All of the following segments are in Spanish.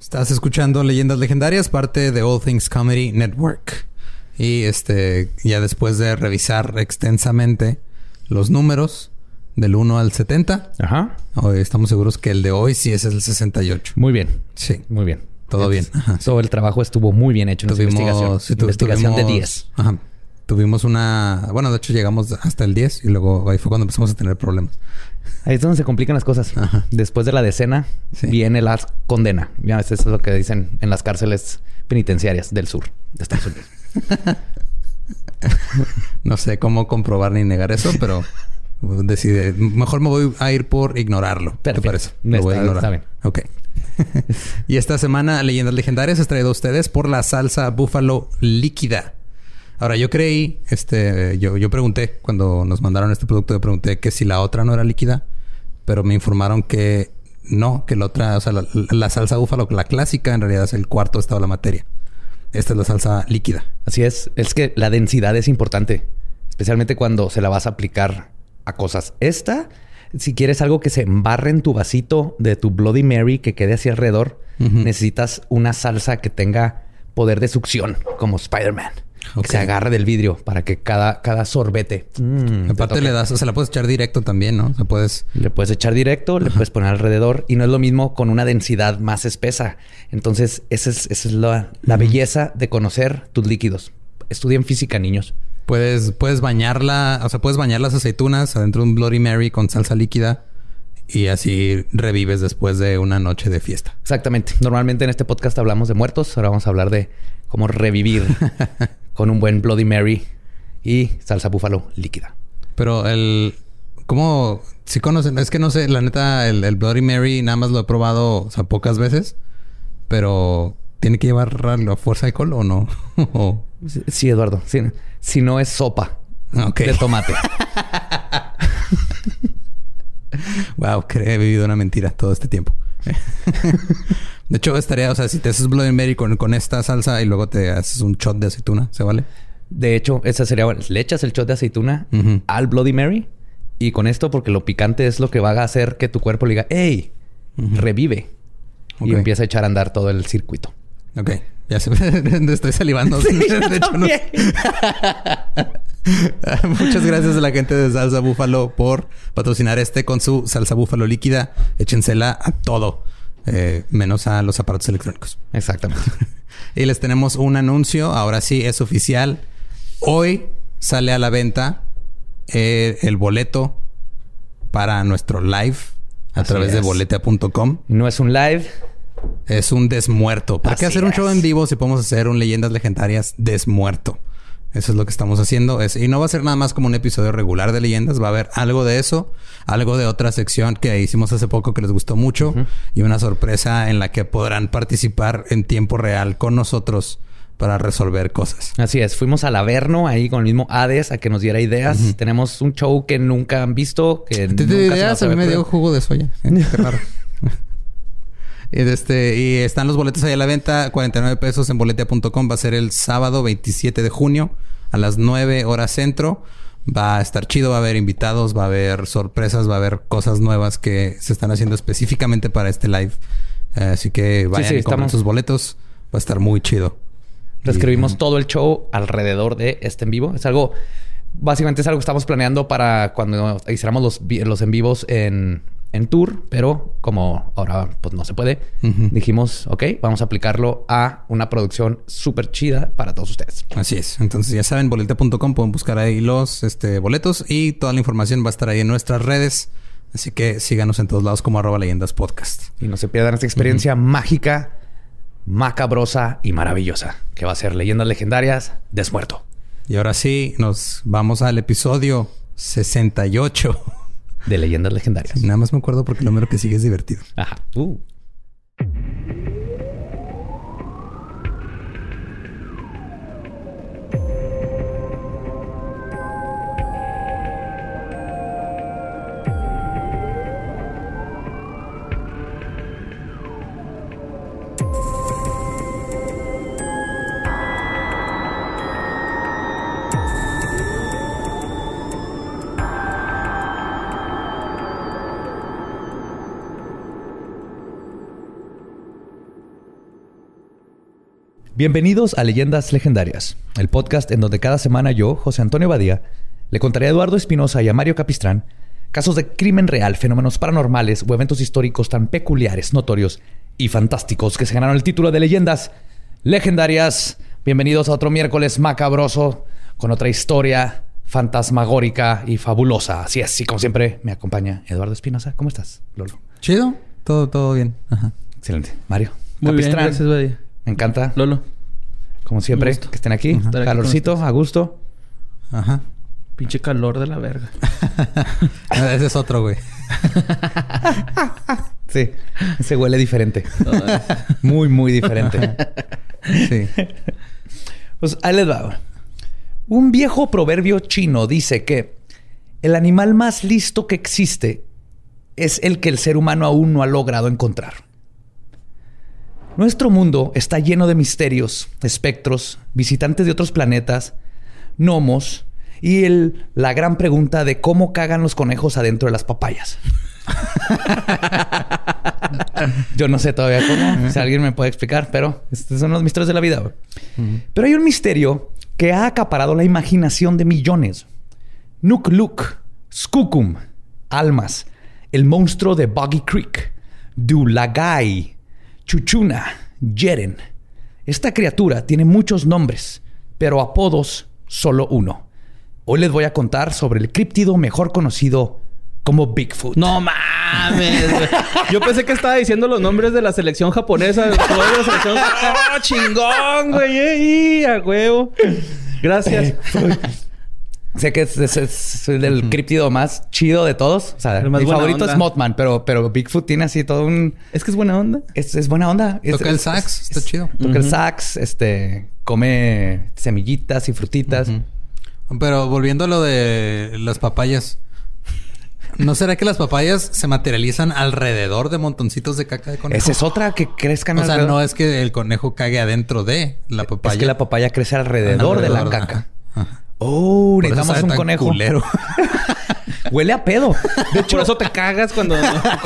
Estás escuchando Leyendas Legendarias, parte de All Things Comedy Network. Y este, ya después de revisar extensamente los números del 1 al 70, Ajá. hoy estamos seguros que el de hoy sí es el 68. Muy bien. Sí. Muy bien. Todo bien. Ajá, Todo el trabajo estuvo muy bien hecho en esta investigación. sí, tu- investigación de tuvimos- 10. Ajá. Tuvimos una... Bueno, de hecho llegamos hasta el 10 y luego ahí fue cuando empezamos a tener problemas. Ahí es donde se complican las cosas. Ajá. Después de la decena Sí. viene la condena. Ya, eso es lo que dicen en las cárceles penitenciarias del sur de Estados Unidos. No sé cómo comprobar ni negar eso, pero decide. Mejor me voy a ir por ignorarlo. ¿Te Perfecto. parece? Lo voy a ignorar. está bien. Ok. y esta semana, Leyendas Legendarias es traído a ustedes por la salsa búfalo líquida. Ahora, yo creí, este, yo, yo pregunté cuando nos mandaron este producto, yo pregunté que si la otra no era líquida, pero me informaron que no, que la otra, o sea, la, la salsa búfalo, la clásica, en realidad es el cuarto estado de la materia. Esta es la salsa líquida. Así es. Es que la densidad es importante. Especialmente cuando se la vas a aplicar a cosas. Esta, si quieres algo que se embarre en tu vasito de tu Bloody Mary que quede hacia alrededor, necesitas una salsa que tenga poder de succión, como Spider-Man. Que se agarre del vidrio para que cada, cada sorbete. mm, te Aparte le das, o sea, la puedes echar directo también, ¿no? O sea, puedes... Le puedes echar directo, le puedes poner alrededor y no es lo mismo con una densidad más espesa. Entonces, esa es, esa es la, la belleza de conocer tus líquidos. Estudien física, niños. Puedes, puedes bañarla, o sea, puedes bañar las aceitunas adentro de un Bloody Mary con salsa líquida y así revives después de una noche de fiesta. Exactamente. Normalmente en este podcast hablamos de muertos. Ahora vamos a hablar de cómo revivir con un buen Bloody Mary y salsa búfalo líquida. Pero el... ¿Cómo? Si conocen... Es que no sé, la neta, el, el Bloody Mary nada más lo he probado, o sea, pocas veces. Pero... ¿Tiene que llevar la fuerza de alcohol o no? Sí, Eduardo. Sí. Si no es sopa Ok. de tomate. Wow, que he vivido una mentira todo este tiempo. de hecho, estaría, o sea, si te haces Bloody Mary con, con esta salsa y luego te haces un shot de aceituna, ¿se vale? De hecho, esa sería bueno. Le echas el shot de aceituna al Bloody Mary y con esto, porque lo picante es lo que va a hacer que tu cuerpo le diga, hey, revive. Y empieza a echar a andar todo el circuito. Ok. Ya se estoy salivando. de hecho, no- Muchas gracias a la gente de Salsa Búfalo por patrocinar este con su salsa búfalo líquida. Échensela a todo, eh, menos a los aparatos electrónicos. Exactamente. Y les tenemos un anuncio. Ahora sí, es oficial. Hoy sale a la venta eh, el boleto para nuestro live a Así través de boletea.com. no es un live. Es un desmuerto. ¿Para qué hacer un show en vivo si podemos hacer un Leyendas Legendarias desmuerto? Eso es lo que estamos haciendo. Es, y no va a ser nada más como un episodio regular de Leyendas. Va a haber algo de eso. Algo de otra sección que hicimos hace poco que les gustó mucho. Y una sorpresa en la que podrán participar en tiempo real con nosotros para resolver cosas. Así es. Fuimos al Averno ahí con el mismo Hades a que nos diera ideas. Tenemos un show que nunca han visto. Que ¿Te, te nunca se ideas? nos A mí me dio jugo de soya. Qué raro. Y, este, y están los boletos ahí a la venta. 49 pesos en boletea.com. Va a ser el sábado 27 de junio a las 9 horas centro. Va a estar chido. Va a haber invitados. Va a haber sorpresas. Va a haber cosas nuevas que se están haciendo específicamente para este live. Eh, así que vayan sí, y compren estamos- sus boletos. Va a estar muy chido. Reescribimos todo el show alrededor de este en vivo. Es algo, básicamente es algo que estamos planeando para cuando hiciéramos los, los en vivos en, en tour, pero como ahora pues no se puede, dijimos, ok, vamos a aplicarlo a una producción súper chida para todos ustedes. Así es. Entonces ya saben, boleta.com pueden buscar ahí los este, boletos y toda la información va a estar ahí en nuestras redes. Así que síganos en todos lados como arroba leyendas podcast. Y no se pierdan esta experiencia mágica, macabrosa y maravillosa, que va a ser Leyendas Legendarias Desmuerto. Y ahora sí, nos vamos al episodio 68. De Leyendas Legendarias. Nada más me acuerdo porque el número que sigue es divertido. Ajá. Uh. Bienvenidos a Leyendas Legendarias, el podcast en donde cada semana yo, José Antonio Badía, le contaré a Eduardo Espinosa y a Mario Capistrán casos de crimen real, fenómenos paranormales o eventos históricos tan peculiares, notorios y fantásticos que se ganaron el título de Leyendas Legendarias. Bienvenidos a otro miércoles macabroso con otra historia fantasmagórica y fabulosa. Así es, y como siempre me acompaña Eduardo Espinosa. ¿Cómo estás, Lolo? Chido, todo, todo bien. Excelente. Mario. Muy bien, gracias, Badía. Me encanta. Lolo. Como siempre, que estén aquí. Calorcito, a gusto. Ajá. Pinche calor de la verga. Ese es otro, güey. sí. Se huele diferente. muy, muy diferente. sí. Pues ahí les va. Un viejo proverbio chino dice que el animal más listo que existe es el que el ser humano aún no ha logrado encontrar. Nuestro mundo está lleno de misterios, espectros, visitantes de otros planetas, gnomos y el, la gran pregunta de cómo cagan los conejos adentro de las papayas. Yo no sé todavía cómo, si alguien me puede explicar, pero estos son los misterios de la vida. Pero hay un misterio que ha acaparado la imaginación de millones. Nuk Luk, Skookum, Almas, el monstruo de Boggy Creek, Dulagai, Chuchuna, Yeren. Esta criatura tiene muchos nombres, pero apodos solo uno. Hoy les voy a contar sobre el críptido mejor conocido como Bigfoot. No mames. Yo pensé que estaba diciendo los nombres de la selección japonesa. ¡Oh, chingón, güey! ¡A huevo! Gracias. Sé que es, el del críptido más chido de todos. O sea, mi favorito es Mothman, pero, pero Bigfoot tiene así todo un. Es que es buena onda. Es, buena onda. Toca el sax, está chido. Toca el sax, este, come semillitas y frutitas. Pero volviendo a lo de las papayas. ¿No será que las papayas se materializan alrededor de montoncitos de caca de conejo? Esa es otra que crezcan O sea, no es que el conejo cague adentro de la papaya. Es que la papaya crece alrededor, de la caca. Oh, necesitamos un conejo. Huele a pedo. De hecho, por eso te cagas cuando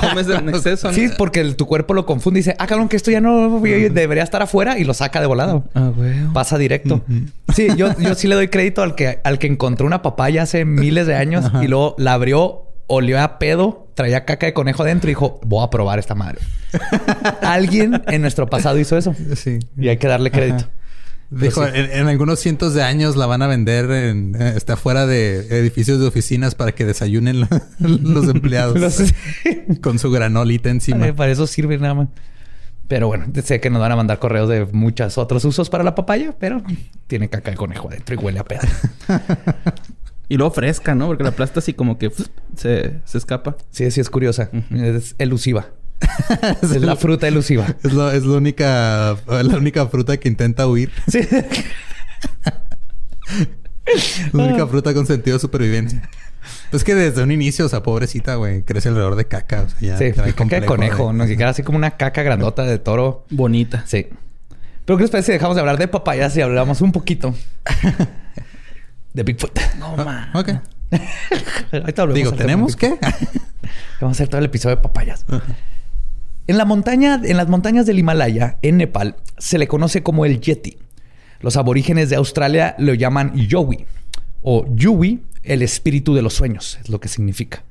comes en exceso. Sí, porque tu cuerpo lo confunde y dice, ah, cabrón, que esto ya no debería estar afuera y lo saca de volado. Ah, güey. Pasa directo. Sí, yo, yo sí le doy crédito al que, al que encontró una papaya hace miles de años y luego la abrió, olió a pedo, traía caca de conejo dentro y dijo, voy a probar esta madre. Alguien en nuestro pasado hizo eso. Sí. Y hay que darle crédito. Dijo, en, algunos cientos de años la van a vender en, eh, está fuera de edificios de oficinas para que desayunen los empleados con su granolita encima. para eso sirve nada más. Pero bueno, sé que nos van a mandar correos de muchos otros usos para la papaya, pero tiene caca de conejo adentro y huele a pedo. y luego fresca, ¿no? Porque la plasta así como que se, escapa. Sí, sí, es curiosa. Es elusiva. es la fruta elusiva. Es, la única, la única fruta que intenta huir. Sí. la única fruta con sentido de supervivencia. Pues que desde un inicio, o sea, pobrecita, güey, crece alrededor de caca. O sea, sí, caca de conejo. No siquiera así como una caca grandota de toro. Bonita. Sí. Pero ¿qué les parece si dejamos de hablar de papayas y hablamos un poquito de Bigfoot? No, man. Ok. Digo, ¿tenemos qué? Vamos a hacer todo el episodio de papayas. En la montaña, en las montañas del Himalaya, en Nepal, se le conoce como el Yeti. Los aborígenes de Australia lo llaman Yowie o Yuwi, el espíritu de los sueños, es lo que significa.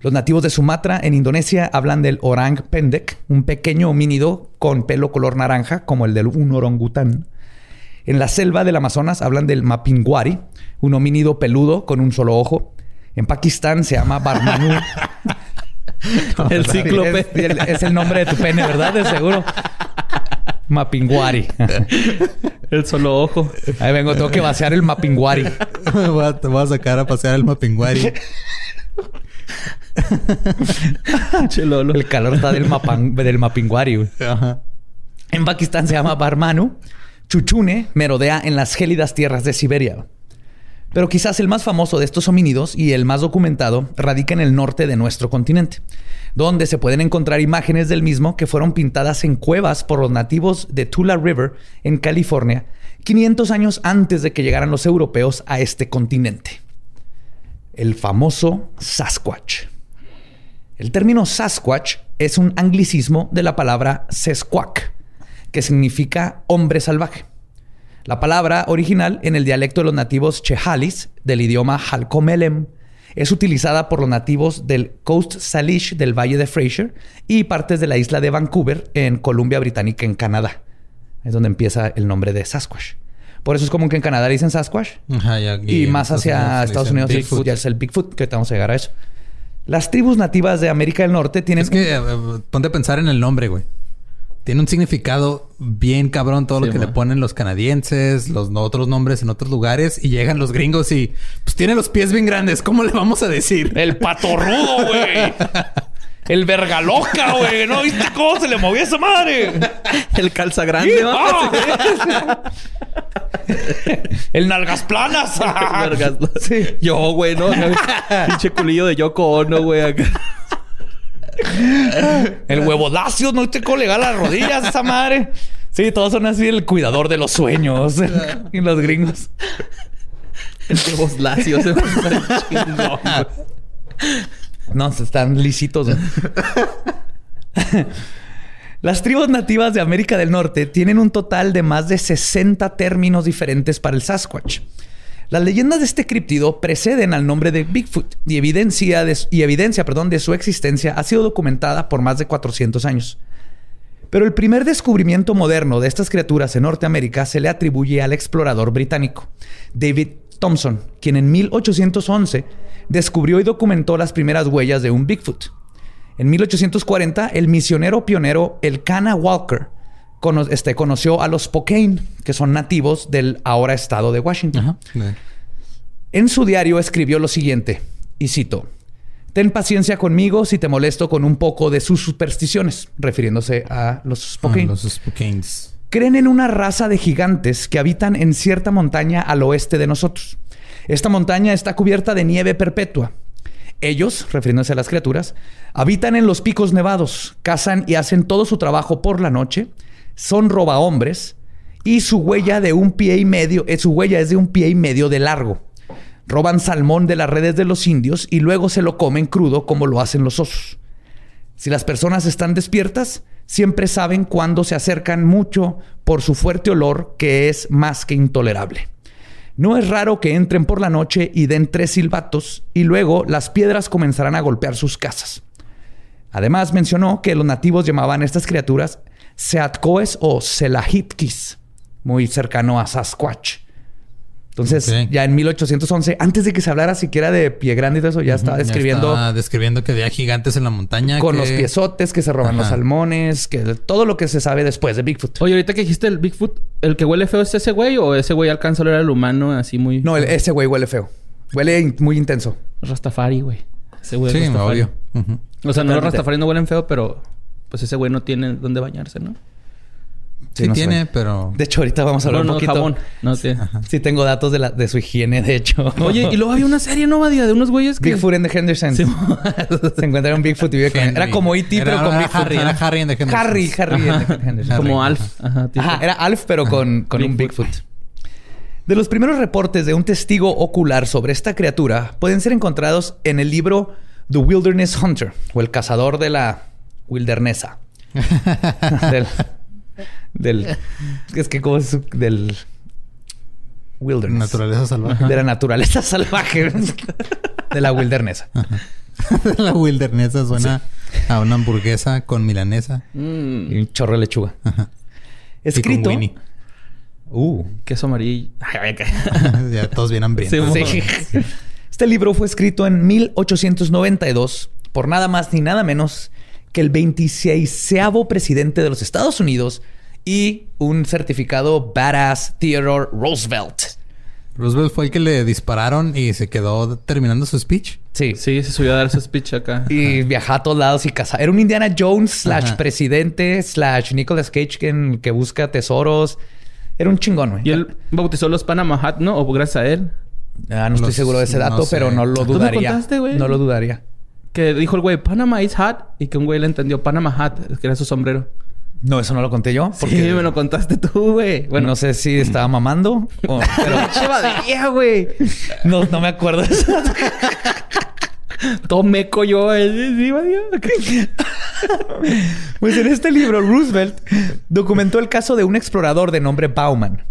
Los nativos de Sumatra, en Indonesia, hablan del orang pendek, un pequeño homínido con pelo color naranja, como el de un orangután. En la selva del Amazonas hablan del mapinguari, un homínido peludo con un solo ojo. En Pakistán se llama Barmanu. el cíclope. Es, el nombre de tu pene, ¿verdad? De seguro. Mapinguari. el solo ojo. Ahí vengo, tengo que vaciar el Mapinguari. te voy a sacar a pasear el Mapinguari. el calor está del, del Mapinguari. En Pakistán se llama Barmanu. Chuchune merodea en las gélidas tierras de Siberia. Pero quizás el más famoso de estos homínidos y el más documentado radica en el norte de nuestro continente, donde se pueden encontrar imágenes del mismo que fueron pintadas en cuevas por los nativos de Tula River en California 500 años antes de que llegaran los europeos a este continente. El famoso Sasquatch. El término Sasquatch es un anglicismo de la palabra Sesquak, que significa hombre salvaje. La palabra original en el dialecto de los nativos chehalis del idioma halcomelem es utilizada por los nativos del Coast Salish del Valle de Fraser y partes de la isla de Vancouver en Columbia Británica en Canadá. Es donde empieza el nombre de Sasquatch. Por eso es común que en Canadá le dicen Sasquatch. Ajá, Y, más hacia Estados Unidos Bigfoot. Bigfoot ya es el Bigfoot, que ahorita vamos a llegar a eso. Las tribus nativas de América del Norte tienen... Es que eh, eh, ponte a pensar en el nombre, güey. Tiene un significado bien cabrón todo lo que le ponen los canadienses, los no- otros nombres en otros lugares y llegan los gringos y pues tiene los pies bien grandes. ¿Cómo le vamos a decir? El patorrudo, güey. El verga loca, güey. ¿No viste cómo se le movía esa madre? El calza grande. ¡Ah! El nalgas planas. Vergas. Sí. Yo, güey, ¿no? Pinche culillo de Yoko Ono, güey. El huevo lacio. ¿No viste cómo le da las rodillas esa madre? Sí, todos son así el cuidador de los sueños. y los gringos. El está chingón, güey. No, se están lisitos. ¿no? Las tribus nativas de América del Norte tienen un total de más de 60 términos diferentes para el Sasquatch. Las leyendas de este críptido preceden al nombre de Bigfoot y evidencia, de, y evidencia perdón, de su existencia ha sido documentada por más de 400 años. Pero el primer descubrimiento moderno de estas criaturas en Norteamérica se le atribuye al explorador británico, David Thompson, quien en 1811 descubrió y documentó las primeras huellas de un Bigfoot. En 1840, el misionero pionero Elkanah Walker cono- este, conoció a los Spokane, que son nativos del ahora estado de Washington. Ajá. En su diario escribió lo siguiente, y cito, Ten paciencia conmigo si te molesto con un poco de sus supersticiones, refiriéndose a los Spokane. ah, los Spokanes. Creen en una raza de gigantes que habitan en cierta montaña al oeste de nosotros. Esta montaña está cubierta de nieve perpetua. Ellos, refiriéndose a las criaturas, habitan en los picos nevados, cazan y hacen todo su trabajo por la noche, son robahombres y su huella de un pie y medio, eh, su huella es de un pie y medio de largo. Roban salmón de las redes de los indios y luego se lo comen crudo como lo hacen los osos. Si las personas están despiertas, siempre saben cuándo se acercan mucho por su fuerte olor que es más que intolerable. No es raro que entren por la noche y den tres silbatos y luego las piedras comenzarán a golpear sus casas. Además mencionó que los nativos llamaban a estas criaturas Seatcoes o Selahitkis, muy cercano a Sasquatch. Entonces, ya en 1811, antes de que se hablara siquiera de pie grande y todo eso, ya estaba Ya describiendo estaba describiendo que había gigantes en la montaña. con que- los piezotes que se roban los salmones, que todo lo que se sabe después de Bigfoot. Oye, ahorita que dijiste el Bigfoot, ¿el que huele feo es ese güey o ese güey alcanza a oler al humano así muy... No, el- ese güey huele feo. Huele in- muy intenso. Rastafari, güey. Ese güey es Sí, me Rastafari. obvio. Ujú. O sea, no los. Rastafari no huelen feo, pero... Pues ese güey no tiene dónde bañarse, ¿no? Sí, no tiene, pero... De hecho, ahorita vamos a hablar no, un no, poquito. jabón. No tiene. Sí tengo datos de, la, de su higiene, de hecho. Oye, y luego había una serie, ¿no, Badía? De unos güeyes que... Bigfoot en the Hendersons. Sí. se encuentra un Bigfoot y vive con él. Era como E.T., pero con Bigfoot. Harry, era Harry en The Hendersons. Harry, Harry en the Hendersons. Como Alf. Ajá. era Alf, pero con, con un. Bigfoot. De los primeros reportes de un testigo ocular sobre esta criatura pueden ser encontrados en el libro The Wilderness Hunter o el cazador de la wildernesa. del, del- es que como es del wilderness. Naturaleza salvaje. De la naturaleza salvaje. de la wildernesa. la wilderness suena a una hamburguesa con milanesa. Mm, Y un chorro de lechuga. Ajá. Escrito. Y con Winnie. Uh. queso amarillo. Ya todos bien hambrientos. Sí, Sí. Este libro fue escrito en 1892 por nada más ni nada menos que el 26 presidente de los Estados Unidos y un certificado badass Theodore Roosevelt. Roosevelt fue el que le dispararon y se quedó terminando su speech. Sí. Sí, se subió a dar su speech acá. Y viajaba a todos lados y cazaba. Era un Indiana Jones slash Ajá. presidente slash Nicolas Cage que, que busca tesoros. Era un chingón, güey. Y él bautizó los Panama Hat, ¿no? O gracias a él. Ah, no estoy seguro de ese no dato, sé. pero no lo ¿Tú me dudaría. contaste, güey? no lo dudaría. Que dijo el güey, Panama is hot. Y que un güey le entendió Panama Hat, que era su sombrero. No, eso no lo conté yo. Sí, me lo contaste tú, güey. Bueno, no sé si estaba mamando o... Pero güey. no, no me acuerdo. Todo meco yo. eh. Pues en este libro, Roosevelt documentó el caso de un explorador de nombre Bauman.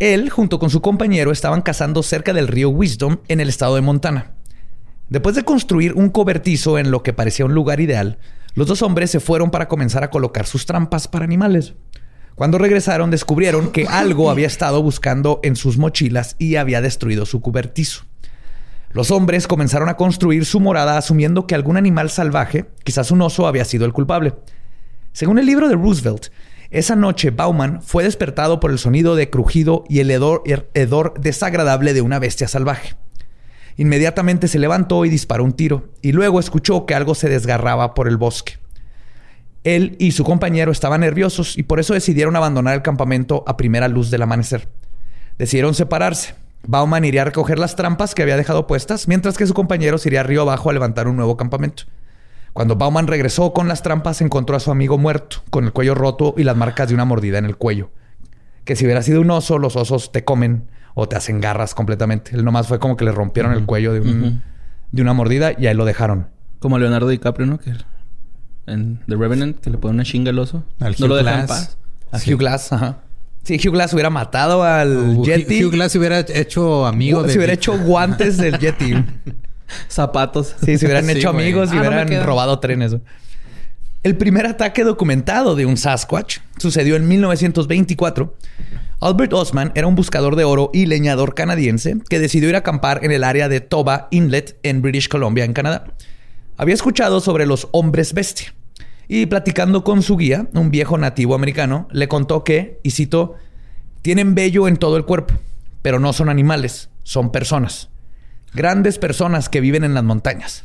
Él, junto con su compañero, estaban cazando cerca del río Wisdom en el estado de Montana. Después de construir un cobertizo en lo que parecía un lugar ideal, los dos hombres se fueron para comenzar a colocar sus trampas para animales. Cuando regresaron descubrieron que algo había estado buscando en sus mochilas y había destruido su cobertizo. Los hombres comenzaron a construir su morada asumiendo que algún animal salvaje, quizás un oso, había sido el culpable. Según el libro de Roosevelt, esa noche Bauman fue despertado por el sonido de crujido y el hedor, hedor desagradable de una bestia salvaje. Inmediatamente se levantó y disparó un tiro, y luego escuchó que algo se desgarraba por el bosque. Él y su compañero estaban nerviosos y por eso decidieron abandonar el campamento a primera luz del amanecer. Decidieron separarse. Bauman iría a recoger las trampas que había dejado puestas, mientras que su compañero se iría río abajo a levantar un nuevo campamento. Cuando Bauman regresó con las trampas, encontró a su amigo muerto, con el cuello roto y las marcas de una mordida en el cuello. Que si hubiera sido un oso, los osos te comen o te hacen garras completamente. Él nomás fue como que le rompieron el cuello de, de una mordida y ahí lo dejaron. Como Leonardo DiCaprio, ¿no? Que en The Revenant, que le pone una chinga al oso. no lo dejan paz. A Hugh Glass, ajá. Si Hugh Glass hubiera matado al Yeti. Hugh Glass se hubiera hecho amigo de. Se hubiera hecho guantes del Yeti. Zapatos. Sí, se hubieran hecho amigos y ah, hubieran robado trenes. El primer ataque documentado de un Sasquatch sucedió en 1924. Albert Osman era un buscador de oro y leñador canadiense que decidió ir a acampar en el área de Toba Inlet en British Columbia, en Canadá. Había escuchado sobre los hombres bestia y platicando con su guía, un viejo nativo americano, le contó que, y cito, tienen vello en todo el cuerpo, pero no son animales, son personas. Grandes personas que viven en las montañas.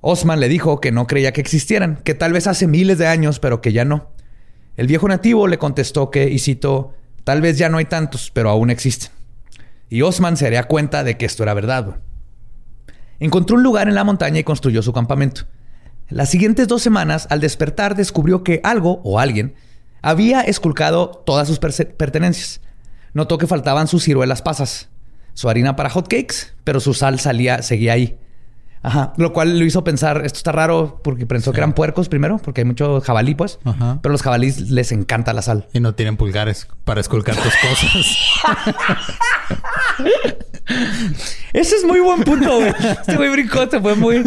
Osman le dijo que no creía que existieran, que tal vez hace miles de años, pero que ya no. El viejo nativo le contestó que, y cito, tal vez ya no hay tantos, pero aún existen. Y Osman se daría cuenta de que esto era verdad. Encontró un lugar en la montaña y construyó su campamento. Las siguientes dos semanas, al despertar, descubrió que algo o alguien había esculcado todas sus pertenencias. Notó que faltaban sus ciruelas pasas su harina para hotcakes, pero su sal salía, seguía ahí. Ajá. Lo cual lo hizo pensar, esto está raro porque pensó que eran puercos primero, porque hay mucho jabalí, pues. Ajá. Pero los jabalíes les encanta la sal. Y no tienen pulgares para esculcar tus cosas. Ese es muy buen punto, güey. Este güey brincó, fue muy.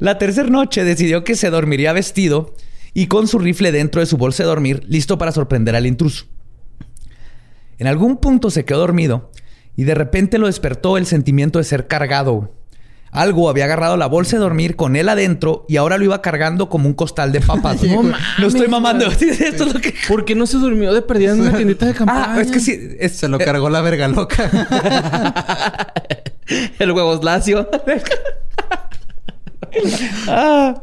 la tercera noche decidió que se dormiría vestido y con su rifle dentro de su bolsa de dormir, listo para sorprender al intruso. En algún punto se quedó dormido y de repente lo despertó el sentimiento de ser cargado. Algo había agarrado la bolsa de dormir con él adentro y ahora lo iba cargando como un costal de papas. no, no estoy mamando. Esto es lo que... ¿Por qué no se durmió de perdida en una tiendita de campaña? Ah, es que sí. Se lo cargó la verga loca. el huevos lacio. ah.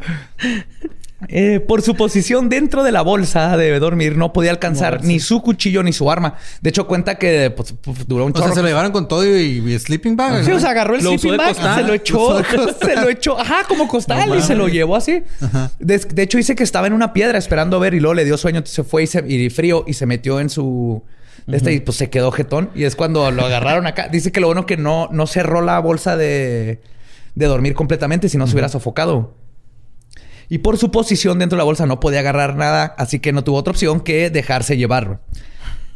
Eh, por su posición dentro de la bolsa de dormir, no podía alcanzar ni su cuchillo ni su arma. De hecho, cuenta que pues, duró un chorro. O sea, se lo llevaron con todo y, sleeping bag. Sí, o sea, agarró el sleeping bag, se lo echó, se lo echó, ajá, como costal y se lo llevó así. De, hecho, dice que estaba en una piedra esperando a ver y luego le dio sueño, entonces se fue y, se, y frío y se metió en su este, y pues se quedó jetón. Y es cuando lo agarraron acá. Dice que lo bueno que no, no cerró la bolsa de, de dormir completamente, si no se hubiera sofocado. Y por su posición dentro de la bolsa no podía agarrar nada, así que no tuvo otra opción que dejarse llevar.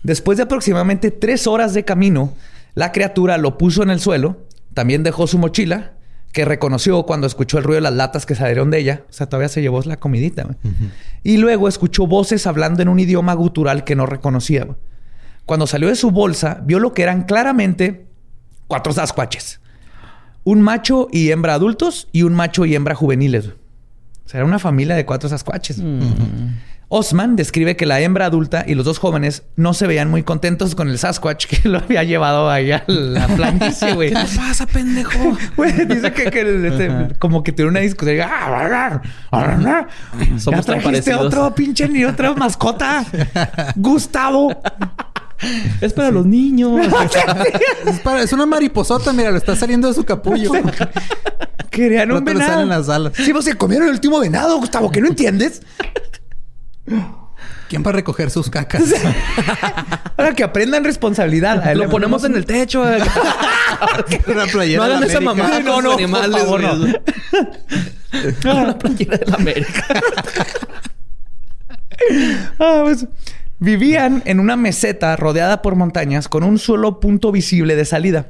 Después de aproximadamente tres horas de camino, la criatura lo puso en el suelo, también dejó su mochila, que reconoció cuando escuchó el ruido de las latas que salieron de ella. O sea, todavía se llevó la comidita. Y luego escuchó voces hablando en un idioma gutural que no reconocía. Cuando salió de su bolsa, vio lo que eran claramente cuatro sasquatches. Un macho y hembra adultos y un macho y hembra juveniles. O sea, era una familia de cuatro sasquatches. Osman describe que la hembra adulta y los dos jóvenes no se veían muy contentos con el Sasquatch que lo había llevado ahí a la planicie, güey. ¿Qué pasa, pendejo? Güey, dice que, este, como que tiene una discusión. Somos ya trajiste otro pinche ni otra mascota. Gustavo. Es para los niños. es, para, es una mariposota, mira, lo está saliendo de su capullo. Querían un venado. en las alas. Sí, vos se comieron el último venado, Gustavo, que no entiendes. ¿Quién va a recoger sus cacas? Para que aprendan responsabilidad. Lo ponemos en el techo. Una playera no hagan esa mamá. No, no, por favor, no. Una playera de la América. ah, pues, Vivían en una meseta rodeada por montañas con un solo punto visible de salida.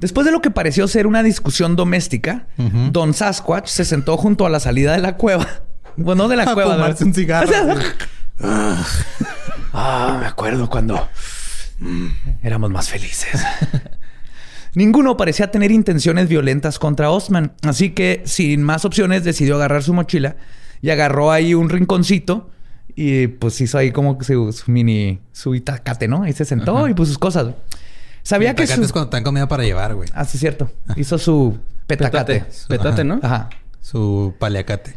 Después de lo que pareció ser una discusión doméstica, Don Sasquatch se sentó junto a la salida de la cueva. Bueno, de la A cueva. fumarse un cigarro. Ah, me acuerdo cuando mm, éramos más felices. Ninguno parecía tener intenciones violentas contra Osman, así que sin más opciones decidió agarrar su mochila y agarró ahí un rinconcito y pues hizo ahí como su, su mini su itacate, ¿no? Ahí se sentó y puso sus cosas. Sabía que su... es cuando te dan comida para llevar, güey. Ah, sí, cierto. Hizo su petacate. Petate. Petate, ¿no? Ajá. Su paliacate.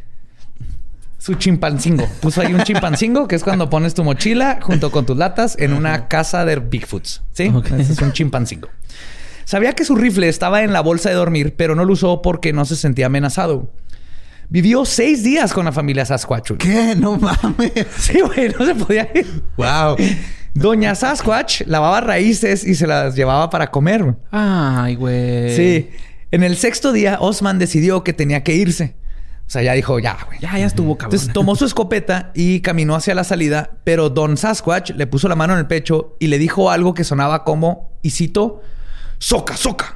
Su chimpancingo. Puso ahí un chimpancingo, que es cuando pones tu mochila junto con tus latas en una casa de Bigfoots. ¿Sí? Ese es un chimpancingo. Sabía que su rifle estaba en la bolsa de dormir, pero no lo usó porque no se sentía amenazado. Vivió seis días con la familia Sasquatch. güey. ¿Qué? No mames. Sí, güey, no se podía ir. Wow. Doña Sasquatch lavaba raíces y se las llevaba para comer. Ay, güey. Sí. En el sexto día, Osman decidió que tenía que irse. O sea, ya dijo, ya, güey. Ya, ya estuvo, cabrón. Entonces tomó su escopeta y caminó hacia la salida, pero Don Sasquatch le puso la mano en el pecho y le dijo algo que sonaba como, y cito, soca, soca.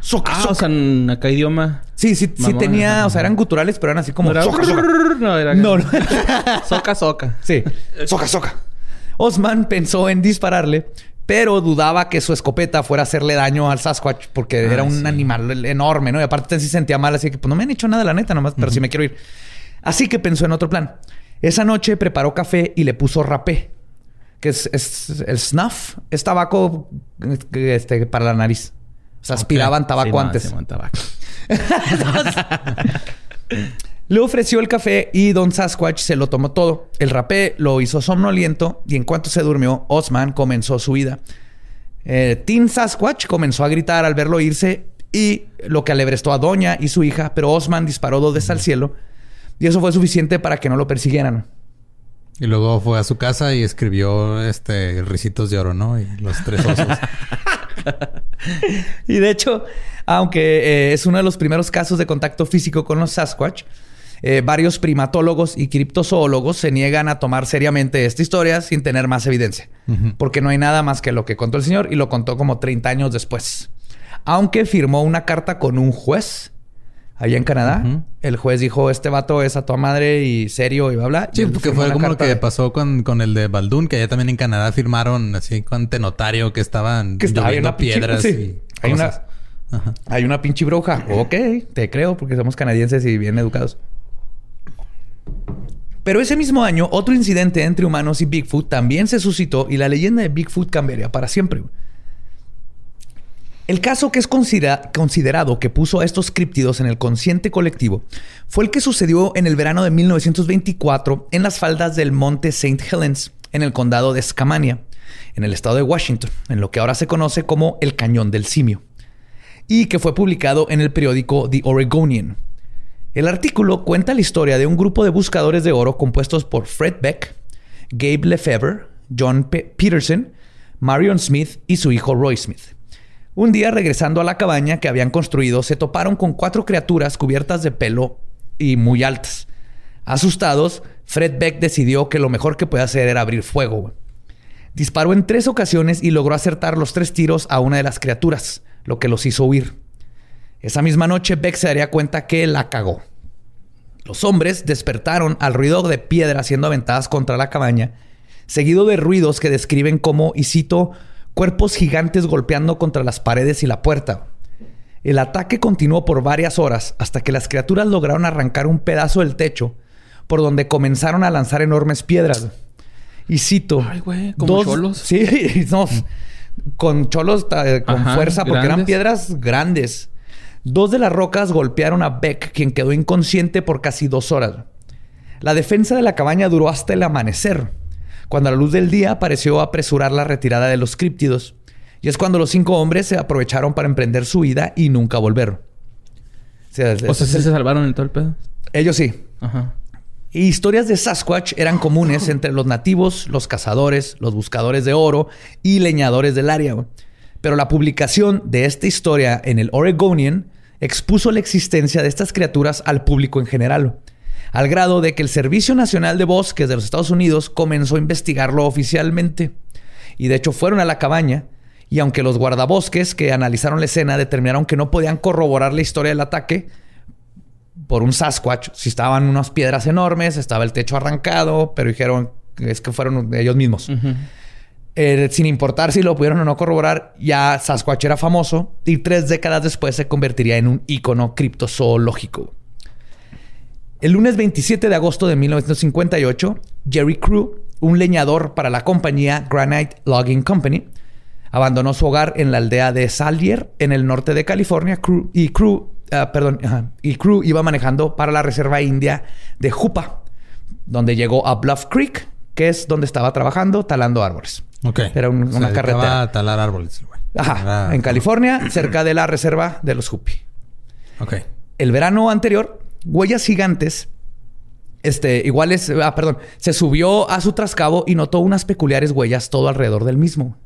Soca, Ah, soca. o sea, en acá idioma. Sí, sí, sí tenía, o sea, eran guturales, pero eran así como No era- soca, soca. No, era. No, no. Soca, soca. Sí, soca, soca. Osman pensó en dispararle, pero dudaba que su escopeta fuera a hacerle daño al Sasquatch porque era un sí. animal enorme, ¿no? Y aparte sí se sentía mal, así que pues no me han hecho nada, la neta, nomás, pero sí me quiero ir. Así que pensó en otro plan. Esa noche preparó café y le puso rapé, que es, es- el snuff, es tabaco este, para la nariz. O sea, aspiraban tabaco antes. Simón, tabaco. Le ofreció el café y Don Sasquatch se lo tomó todo. El rapé lo hizo somnoliento y en cuanto se durmió, Osman comenzó su huida. Eh, Tim Sasquatch comenzó a gritar al verlo irse y lo que alebrestó a Doña y su hija, pero Osman disparó dos veces al cielo y eso fue suficiente para que no lo persiguieran. Y luego fue a su casa y escribió este ricitos de oro, ¿no? Y los tres osos. Y de hecho, aunque eh, es uno de los primeros casos de contacto físico con los Sasquatch, eh, varios primatólogos y criptozoólogos se niegan a tomar seriamente esta historia sin tener más evidencia. Porque no hay nada más que lo que contó el señor y lo contó como 30 años después. Aunque firmó una carta con un juez allá en Canadá. El juez dijo, este vato es a tu madre y serio y bla, bla. Sí, porque fue como lo que de- pasó con, con el de Baldún, que allá también en Canadá firmaron así con notario que estaban Que estaba lloviendo una pinche- piedras sí. y Hay una-. Ajá. Hay una pinche bruja. Ok, te creo porque somos canadienses y bien educados. Pero ese mismo año, otro incidente entre humanos y Bigfoot también se suscitó y la leyenda de Bigfoot cambiaría para siempre. El caso que es considera- considerado que puso a estos críptidos en el consciente colectivo fue el que sucedió en el verano de 1924 en las faldas del monte St. Helens, en el condado de Skamania, en el estado de Washington, en lo que ahora se conoce como el Cañón del Simio, y que fue publicado en el periódico The Oregonian. El artículo cuenta la historia de un grupo de buscadores de oro compuestos por Fred Beck, Gabe Lefebvre, John Pe- Peterson, Marion Smith y su hijo Roy Smith. Un día regresando a la cabaña que habían construido, se toparon con cuatro criaturas cubiertas de pelo y muy altas. Asustados, Fred Beck decidió que lo mejor que podía hacer era abrir fuego. Disparó en tres ocasiones y logró acertar los tres tiros a una de las criaturas, lo que los hizo huir. Esa misma noche Beck se daría cuenta que la cagó. Los hombres despertaron al ruido de piedras siendo aventadas contra la cabaña, seguido de ruidos que describen como, y cito, cuerpos gigantes golpeando contra las paredes y la puerta. El ataque continuó por varias horas hasta que las criaturas lograron arrancar un pedazo del techo, por donde comenzaron a lanzar enormes piedras. Y cito. Ay, güey, como cholos. Sí, no, con cholos eh, con Ajá, fuerza, porque eran piedras grandes. Dos de las rocas golpearon a Beck, quien quedó inconsciente por casi dos horas. La defensa de la cabaña duró hasta el amanecer, cuando a la luz del día pareció apresurar la retirada de los críptidos. Y es cuando los cinco hombres se aprovecharon para emprender su huida y nunca volver. O sea, O sea, sí se salvaron en todo el pedo. ellos sí. Ajá. Y historias de Sasquatch eran comunes entre los nativos, los cazadores, los buscadores de oro y leñadores del área. Pero la publicación de esta historia en el Oregonian expuso la existencia de estas criaturas al público en general. Al grado de que el Servicio Nacional de Bosques de los Estados Unidos comenzó a investigarlo oficialmente. Y de hecho fueron a la cabaña y aunque los guardabosques que analizaron la escena determinaron que no podían corroborar la historia del ataque por un Sasquatch, si estaban unas piedras enormes, estaba el techo arrancado, pero dijeron es que fueron ellos mismos. Eh, sin importar si lo pudieron o no corroborar, ya Sasquatch era famoso y tres décadas después se convertiría en un ícono criptozoológico. El lunes 27 de agosto de 1958, Jerry Crew, un leñador para la compañía Granite Logging Company, abandonó su hogar en la aldea de Salier, en el norte de California, y Crew, ah, perdón, y Crew iba manejando para la reserva india de Jupa, donde llegó a Bluff Creek, que es donde estaba trabajando talando árboles. Ok. Era una carretera. a talar árboles, güey. Ajá. En California, cerca de la reserva de los Hopi. Ok. El verano anterior, huellas gigantes, este, iguales, ah, perdón, se subió a su trascabo y notó unas peculiares huellas todo alrededor del mismo.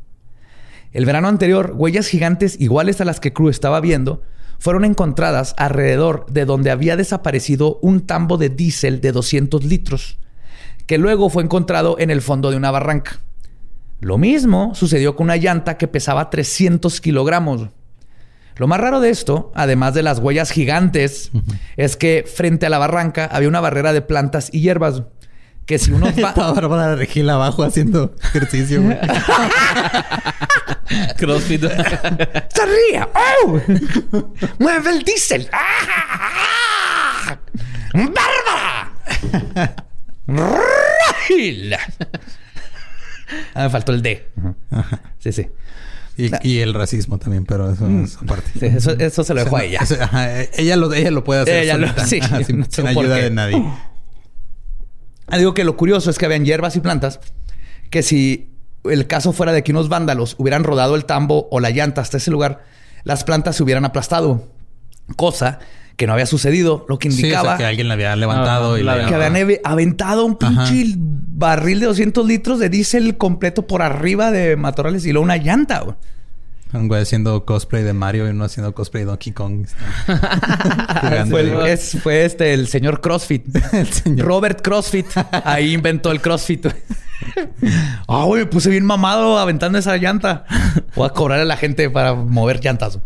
El verano anterior, huellas gigantes iguales a las que Crew estaba viendo fueron encontradas alrededor de donde había desaparecido un tambo de diésel de 200 litros, que luego fue encontrado en el fondo de una barranca. Lo mismo sucedió con una llanta que pesaba 300 kilogramos. Lo más raro de esto, además de las huellas gigantes, es que frente a la barranca había una barrera de plantas y hierbas. Que si uno va... Bárbara Regil abajo haciendo ejercicio. Crossfit. ¡Se ríe! ¡Oh! ¡Mueve el diésel! ¡Ah! ¡Bárbara! Ah, me faltó el D. Sí, sí. Y, el racismo también, pero eso mm. es aparte. eso, se lo dejo a ella. ella, lo, ella lo puede hacer ella sin, ayuda de nadie. Ah, digo que lo curioso es que habían hierbas y plantas que si el caso fuera de que unos vándalos hubieran rodado el tambo o la llanta hasta ese lugar, las plantas se hubieran aplastado. Cosa que no había sucedido, lo que indicaba que alguien la había levantado y la que habían aventado un pinche barril de 200 litros de diésel completo por arriba de matorrales y luego una llanta. Un güey haciendo cosplay de Mario y uno haciendo cosplay de Donkey Kong. fue, fue, este el señor CrossFit. Robert CrossFit. Ahí inventó el CrossFit. Ah, güey, me puse bien mamado aventando esa llanta. Voy a cobrar a la gente para mover llantas.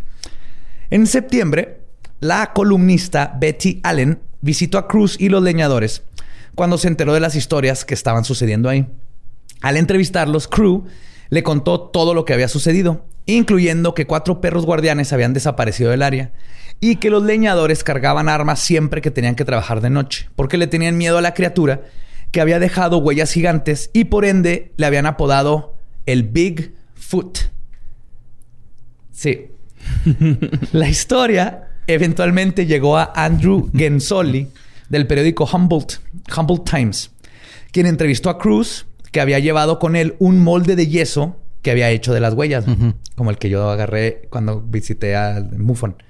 En septiembre, la columnista Betty Allen visitó a Cruz y los leñadores cuando se enteró de las historias que estaban sucediendo ahí. Al entrevistarlos, Crew le contó todo lo que había sucedido, incluyendo que cuatro perros guardianes habían desaparecido del área y que los leñadores cargaban armas siempre que tenían que trabajar de noche, porque le tenían miedo a la criatura que había dejado huellas gigantes y por ende le habían apodado el Big Foot. Sí. la historia eventualmente llegó a Andrew Gensoli del periódico Humboldt, Humboldt Times, quien entrevistó a Cruz, que había llevado con él un molde de yeso que había hecho de las huellas, como el que yo agarré cuando visité a MUFON.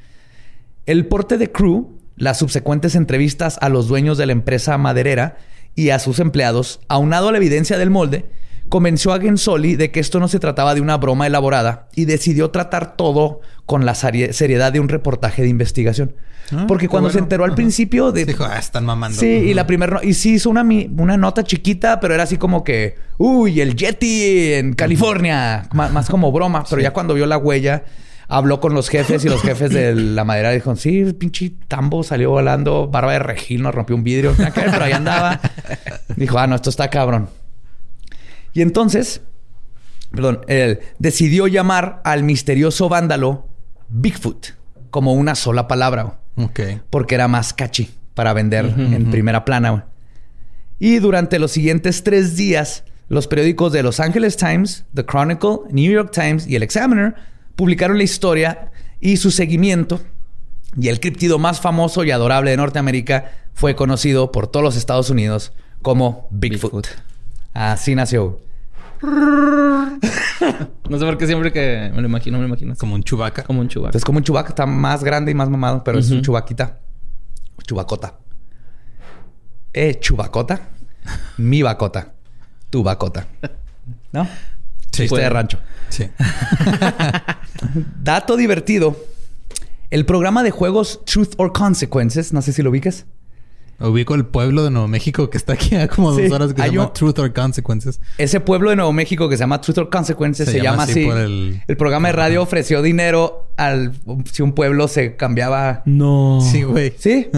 El porte de Crew, las subsecuentes entrevistas a los dueños de la empresa maderera y a sus empleados, aunado a la evidencia del molde, convenció a Gensoli de que esto no se trataba de una broma elaborada y decidió tratar todo con la seriedad de un reportaje de investigación. Ah, Porque cuando se enteró al principio de... Dijo, ah, están mamando. Sí, y la primera... Y sí hizo una, una nota chiquita, pero era así como que... Uy, el Yeti en California. más, como broma. Pero ya cuando vio la huella... Habló con los jefes y los jefes de la madera dijeron, sí, pinche tambo salió volando, barba de regil, nos rompió un vidrio, pero ahí andaba. Dijo, ah, no, esto está cabrón. Y entonces, perdón, él decidió llamar al misterioso vándalo Bigfoot como una sola palabra. Ok. Porque era más catchy para vender en primera plana. Y durante los siguientes tres días, los periódicos de Los Angeles Times, The Chronicle, New York Times y El Examiner publicaron la historia y su seguimiento. Y el criptido más famoso y adorable de Norteamérica fue conocido por todos los Estados Unidos como Bigfoot. Así nació. no sé por qué siempre que me lo imagino, me lo imagino. Como un chubaca. Como un chubaca. Es como un chubaca, está más grande y más mamado, pero es un chubaquita. Chubacota. Eh, chubacota. Mi bacota. Tu bacota. ¿No? Sí. Chiste de rancho. Sí. Dato divertido. El programa de juegos Truth or Consequences, no sé si lo ubiques. Ubico el pueblo de Nuevo México que está aquí a como Sí. dos horas que se llama un- Truth or Consequences. Ese pueblo de Nuevo México que se llama Truth or Consequences se, Se llama llama así por el- el... programa de radio ofreció dinero al si un pueblo se cambiaba. No. Sí, güey. ¿Sí?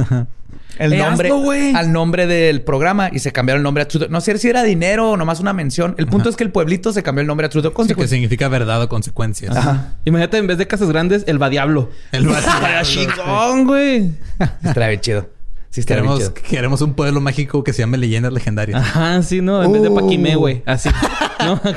El Eh, nombre hazlo, güey. al nombre del programa y se cambiaron el nombre a Truth. No sé si era dinero o nomás una mención. El punto es que el pueblito se cambió el nombre a Truth or Sí, que Consequences. significa verdad o consecuencias. Ajá. Imagínate en vez de casas grandes, el va diablo. El Estaría chingón, güey. Estaría bien chido. Bien Queremos, queremos un pueblo mágico que se llame Leyendas Legendarias. Ajá, sí, no. En vez de Uh. Paquimé, güey. Así. ¿No?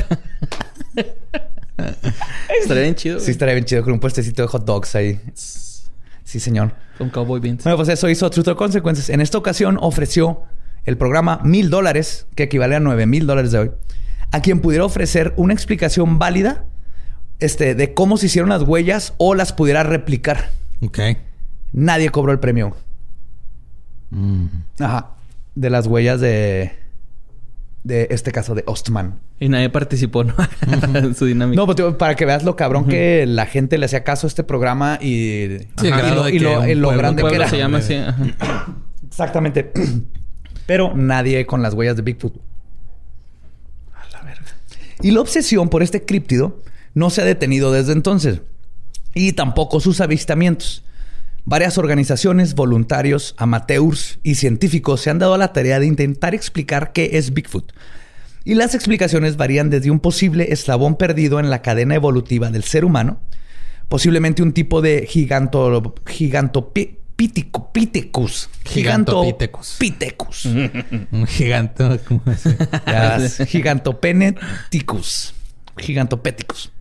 Estaría bien chido. Sí, estaría bien chido con un puestecito de hot dogs ahí. Sí, señor. Con Cowboy Beans. Bueno, pues eso hizo Truth or Consequences. En esta ocasión ofreció el programa mil dólares, que equivale a nueve mil dólares de hoy, a quien pudiera ofrecer una explicación válida este, de cómo se hicieron las huellas o las pudiera replicar. Ok. Nadie cobró el premio. Mm. Ajá. De las huellas de. De este caso de Ostman. Y nadie participó, ¿no? en su dinámica. No, pues, tío, para que veas lo cabrón que la gente le hacía caso a este programa y, Sí, lo, y lo- un y lo pueblo- grande que era. se llama así. Ajá. Exactamente. Pero nadie con las huellas de Bigfoot. A la verga. Y la obsesión por este críptido no se ha detenido desde entonces. Y tampoco sus avistamientos. Varias organizaciones, voluntarios, amateurs y científicos se han dado a la tarea de intentar explicar qué es Bigfoot. Y las explicaciones varían desde un posible eslabón perdido en la cadena evolutiva del ser humano, posiblemente un tipo de giganto, gigantopi- pítico- pítecus. Gigantopithecus. Gigantopithecus. Un gigante. ¿cómo se Gigantopeneticus. Gigantopeticus.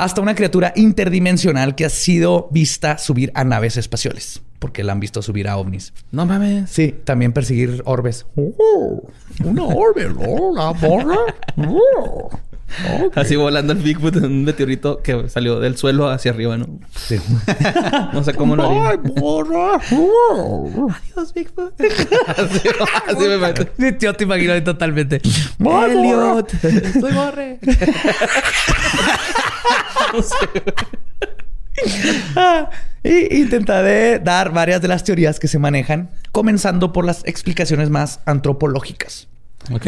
Hasta una criatura interdimensional que ha sido vista subir a naves espaciales. Porque la han visto subir a ovnis. No mames. Sí, también perseguir orbes. Oh, una orbe, ¿no? Una borra. Oh. Así volando el Bigfoot en un meteorito que salió del suelo hacia arriba, ¿no? Sí. No sé cómo lo haría. Ay, borra. Adiós, Bigfoot. así, así me meto. Sí, Yo te imagino ahí totalmente. Elliot. Soy borre. Ah, y intentaré dar varias de las teorías que se manejan, comenzando por las explicaciones más antropológicas. Ok.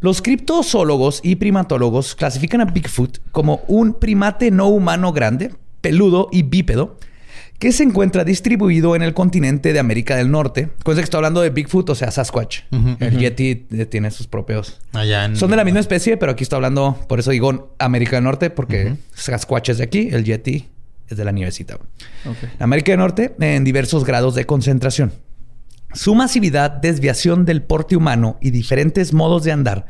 Los criptozoólogos y primatólogos clasifican a Bigfoot como un primate no humano grande, peludo y bípedo, que se encuentra distribuido en el continente de América del Norte. Cosa que estoy hablando de Bigfoot, o sea, Sasquatch. El Yeti tiene sus propios Allá en... son de la misma especie, pero aquí estoy hablando, por eso digo América del Norte, porque Sasquatch es de aquí, el Yeti es de la nievecita. América del Norte en diversos grados de concentración. Su masividad, desviación del porte humano y diferentes modos de andar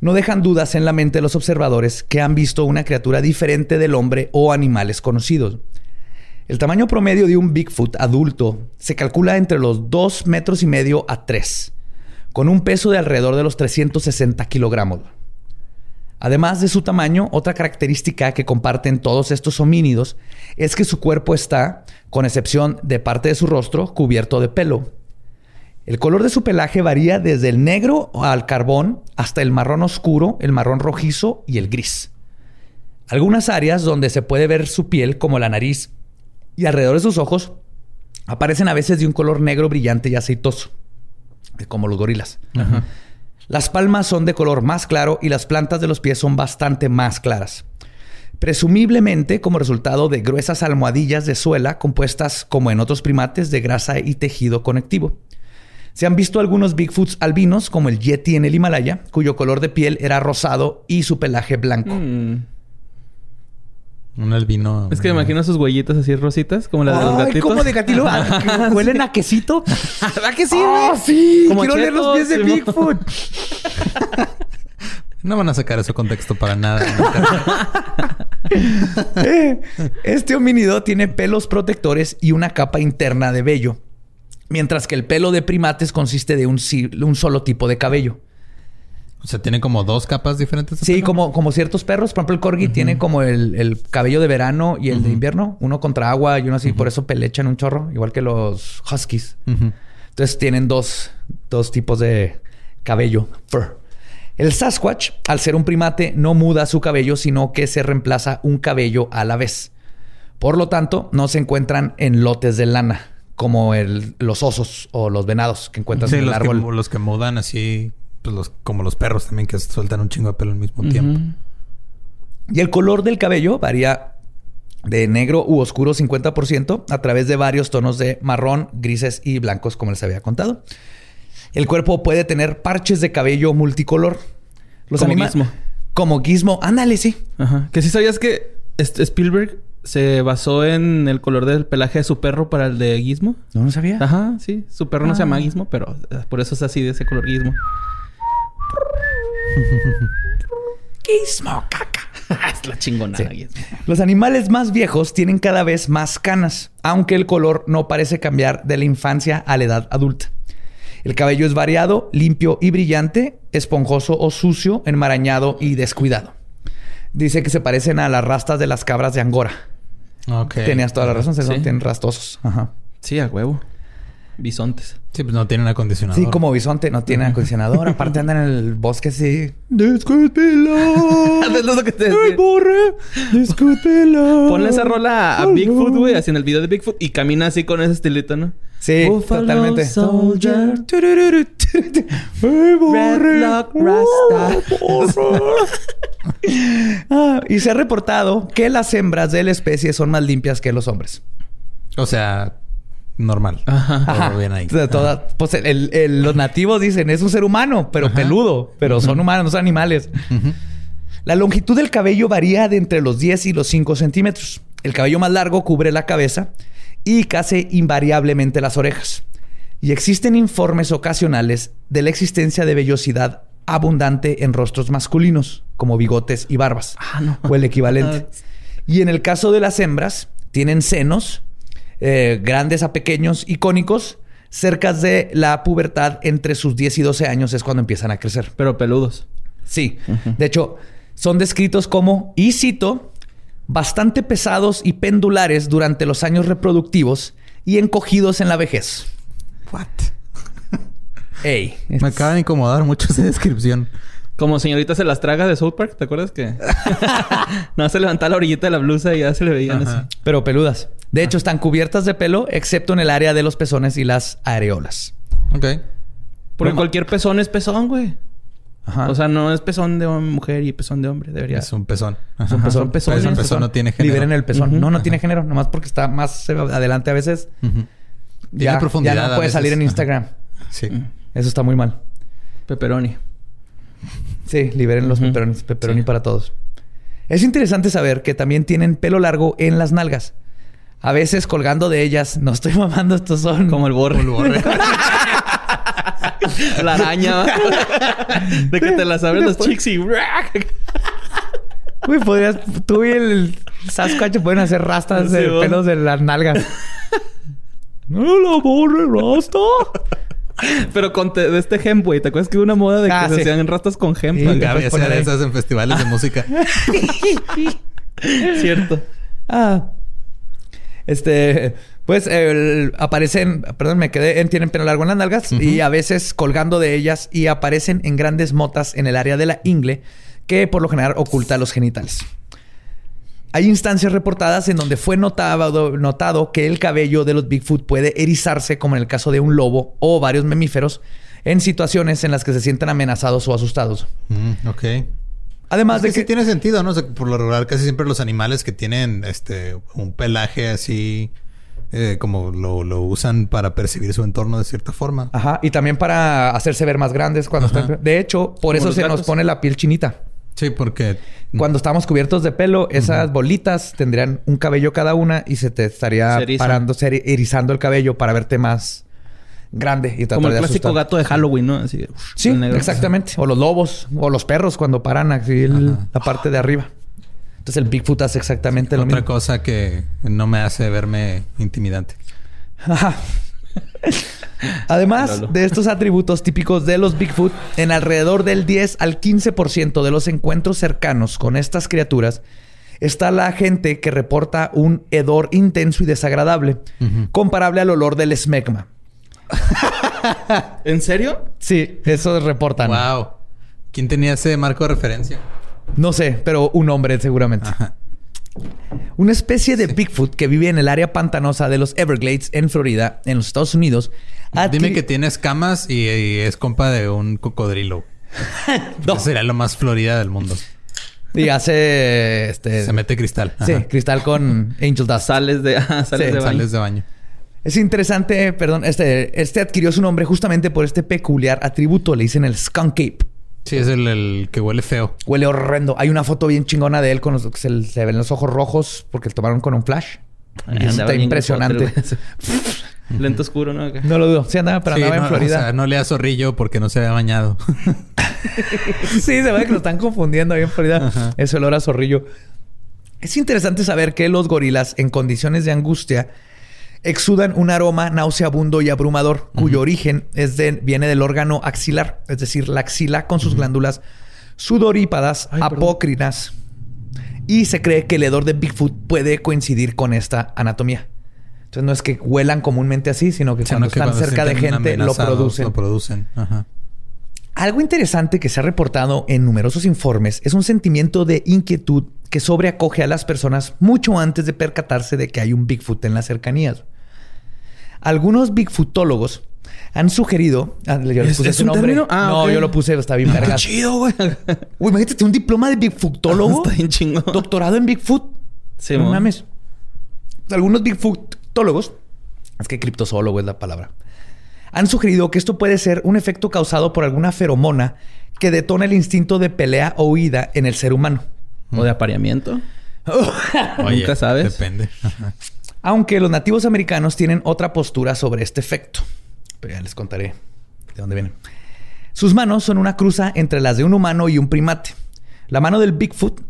no dejan dudas en la mente de los observadores que han visto una criatura diferente del hombre o animales conocidos. El tamaño promedio de un Bigfoot adulto se calcula entre los 2 metros y medio a 3, con un peso de alrededor de los 360 kilogramos. Además de su tamaño, otra característica que comparten todos estos homínidos es que su cuerpo está, con excepción de parte de su rostro, cubierto de pelo. El color de su pelaje varía desde el negro al carbón hasta el marrón oscuro, el marrón rojizo y el gris. Algunas áreas donde se puede ver su piel, como la nariz y alrededor de sus ojos, aparecen a veces de un color negro brillante y aceitoso, como los gorilas. Las palmas son de color más claro y las plantas de los pies son bastante más claras. Presumiblemente como resultado de gruesas almohadillas de suela compuestas, como en otros primates, de grasa y tejido conectivo. Se han visto algunos Bigfoots albinos, como el Yeti en el Himalaya, cuyo color de piel era rosado y su pelaje blanco. Mm. Un albino. Es que me imagino sus huellitas así rositas, como las de los Ay, gatitos. ¿cómo de gatito? Ah, que ¿Huelen a quesito? ¿Verdad que sí, Ah, güey? sí! Como Quiero leer los pies chetos, de Simón. Bigfoot. No van a sacar ese contexto para nada. Este homínido tiene pelos protectores y una capa interna de vello, mientras que el pelo de primates consiste de un, si- un solo tipo de cabello. O sea, tiene como dos capas diferentes. Sí, pelo? como, como ciertos perros. Por ejemplo, el corgi tiene como el, el cabello de verano y el de invierno. Uno contra agua y uno así. Por eso pelechan un chorro. Igual que los huskies. Entonces tienen dos, dos tipos de cabello. Fur. El Sasquatch, al ser un primate, no muda su cabello, sino que se reemplaza un cabello a la vez. Por lo tanto, no se encuentran en lotes de lana, como el, los osos o los venados que encuentras Sí, en el los que, árbol. los que mudan así, pues los, como los perros también que sueltan un chingo de pelo al mismo tiempo. Y el color del cabello varía de negro u oscuro 50% a través de varios tonos de marrón, grises y blancos, como les había contado. El cuerpo puede tener parches de cabello multicolor. Los Como Gizmo. Como gizmo. Ándale, sí. Ajá. Que sí sabías que Spielberg se basó en el color del pelaje de su perro para el de Gizmo. No lo sabía. Ajá, sí. Su perro no se Ah. llama Gizmo, pero eh, por eso es así de ese color Gizmo. Gizmo, caca. es la chingonada. Los animales más viejos tienen cada vez más canas, aunque el color no parece cambiar de la infancia a la edad adulta. El cabello es variado, limpio y brillante, esponjoso o sucio, enmarañado y descuidado. Dice que se parecen a las rastas de las cabras de Angora. Ok. Tenías toda la razón, se Sí. tienen rastosos. Ajá. Sí, a huevo. Bisontes. Sí, pues no tienen acondicionador. Sí, como bisonte, no tiene acondicionador. Aparte andan en el bosque así. Discútelo. es lo que te decía. borre! ¡Discútelo! Ponle esa rola a Bigfoot, güey, así en el video de Bigfoot y camina así con ese estilito, ¿no? Sí, Buffalo totalmente. Soldier. ¡Ay, borre! Redlock Rasta. Ah, y se ha reportado que las hembras de la especie son más limpias que los hombres. O sea, normal. Ajá. Bien ahí. Toda- pues el- el- los nativos dicen es un ser humano, pero peludo, pero son humanos, no son animales. La longitud del cabello varía de entre los 10 y los 5 centímetros. El cabello más largo cubre la cabeza y casi invariablemente las orejas. Y existen informes ocasionales de la existencia de vellosidad abundante en rostros masculinos, como bigotes y barbas, Ah, no. o el equivalente. Y en el caso de las hembras, tienen senos eh, grandes a pequeños y cónicos. Cerca de la pubertad, entre sus 10 y 12 años, es cuando empiezan a crecer. Pero peludos. Sí. De hecho, son descritos como, y cito, bastante pesados y pendulares durante los años reproductivos y encogidos en la vejez. What? Ey. Me acaba de incomodar mucho esa descripción. Como señorita se las traga de South Park, ¿te acuerdas que? no, se levantaba la orillita de la blusa y ya se le veían Ajá. así. Pero peludas. De hecho, están cubiertas de pelo, excepto en el área de los pezones y las areolas. Ok. Porque No, cualquier pezón es pezón, güey. Ajá. O sea, no es pezón de mujer y pezón de hombre. Debería. Es un pezón. Ajá. un pezón. son pezones. Pero el pezón no tiene género. Liberen el pezón. No, no tiene género. Nomás porque está más adelante a veces. Ujú. Tiene Ya, profundidad ya no puede salir en Ajá. Instagram. Sí. Eso está muy mal. Pepperoni. Sí, liberen los peperonis. Pepperoni Sí. para todos. Es interesante saber que también tienen pelo largo en las nalgas. A veces colgando de ellas. No estoy mamando, estos son... Como el borre. Como el borre. la araña. de que te las abres los chicks y... Güey, podrías... Tú y el Sasquatch pueden hacer rastas de pelos de las nalgas. no la borre rasta. Pero con te- de este hemp, güey. ¿Te acuerdas que hubo una moda de que Ah, se hacían rastas con? Sí, poner ahí. esas en festivales de música. Cierto. Ah. Este, pues el- aparecen, perdón, me quedé en tienen pelo largo en las nalgas y a veces colgando de ellas y aparecen en grandes motas en el área de la ingle que por lo general oculta los genitales. Hay instancias reportadas en donde fue notado, notado que el cabello de los Bigfoot puede erizarse, como en el caso de un lobo o varios mamíferos, en situaciones en las que se sienten amenazados o asustados. Mm, ok. Además de que que sí tiene sentido, ¿no? O sea, por lo regular, casi siempre los animales que tienen este un pelaje así, eh, como lo, lo usan para percibir su entorno de cierta forma. Ajá, y también para hacerse ver más grandes cuando Ajá. están... De hecho, por eso se nos pone la piel chinita. Sí, porque Cuando estamos cubiertos de pelo, esas bolitas tendrían un cabello cada una y se te estaría Se parando, se eri- erizando el cabello para verte más grande y Como el de clásico asustar. gato de Halloween, ¿no? Así de, Sí, exactamente. O los lobos, o los perros cuando paran así el- la parte de arriba. Entonces el Bigfoot hace exactamente lo otra mismo. cosa que no me hace verme intimidante. Ajá. Además Lolo. de estos atributos típicos de los Bigfoot, en alrededor del 10 al 15% de los encuentros cercanos con estas criaturas está la gente que reporta un hedor intenso y desagradable, comparable al olor del esmegma. ¿En serio? Sí, eso reportan. Wow. ¿Quién tenía ese marco de referencia? No sé, pero un hombre seguramente. Ajá. Una especie de Bigfoot que vive en el área pantanosa de los Everglades en Florida, en los Estados Unidos. Dime que tiene escamas y, y es compa de un cocodrilo. No. Sería lo más Florida del mundo. Y hace este. Se mete cristal. Sí, Ajá. cristal con Angel Dust. Sales de, ah, sales Sí, de baño. Sales de baño. Es interesante, perdón, este, este adquirió su nombre justamente por este peculiar atributo. Le dicen el skunk ape. Sí, es el, el que huele feo. Huele horrendo. Hay una foto bien chingona de él con los se, se ven los ojos rojos porque lo tomaron con un flash. Y eso está impresionante. Lento oscuro, ¿no? No lo dudo. Sí, andaba, pero Sí, andaba en no, Florida. O sea, no le da zorrillo porque no se había bañado. sí, se ve que lo están confundiendo ahí en Florida. Es olor a zorrillo. Es interesante saber que los gorilas en condiciones de angustia exudan un aroma nauseabundo y abrumador, cuyo origen es de, viene del órgano axilar, es decir, la axila con sus glándulas sudorípadas, Ay, perdón. apócrinas. Y se cree que el hedor de Bigfoot puede coincidir con esta anatomía. Entonces no es que huelan comúnmente así, sino que Sino cuando que están cuando cerca de gente lo producen. Lo producen. Ajá. Algo interesante que se ha reportado en numerosos informes es un sentimiento de inquietud que sobreacoge a las personas mucho antes de percatarse de que hay un Bigfoot en las cercanías. Algunos Bigfootólogos han sugerido. ah, yo les ¿Es- puse es ese un nombre. Ah, no, yo lo puse, está bien Qué vergas. chido, güey. Imagínate un diploma de Bigfootólogo. Está bien chingón. Doctorado en Bigfoot. Sí, no mames. Algunos Bigfootólogos, es que criptozoólogo es la palabra, han sugerido que esto puede ser un efecto causado por alguna feromona que detona el instinto de pelea o huida en el ser humano. O de apareamiento. Oye, Nunca sabes. Depende. Aunque los nativos americanos tienen otra postura sobre este efecto. Pero ya les contaré de dónde vienen. Sus manos son una cruza entre las de un humano y un primate. La mano del Bigfoot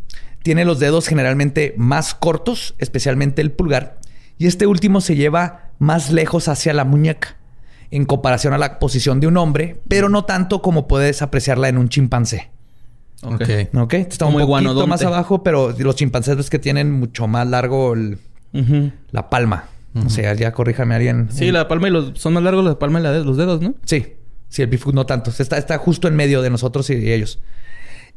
tiene los dedos generalmente más cortos, especialmente el pulgar, y este último se lleva más lejos hacia la muñeca, en comparación a la posición de un hombre, pero no tanto como puedes apreciarla en un chimpancé. Ok. Ok. Está un poquito más abajo, pero los chimpancés ves que tienen mucho más largo el- la palma. O sea, ya corríjame alguien. Sí, la palma y los... Son más largos la palma y la de- los dedos, ¿no? Sí, sí, el Bigfoot no tanto. Está, está justo en medio de nosotros y ellos.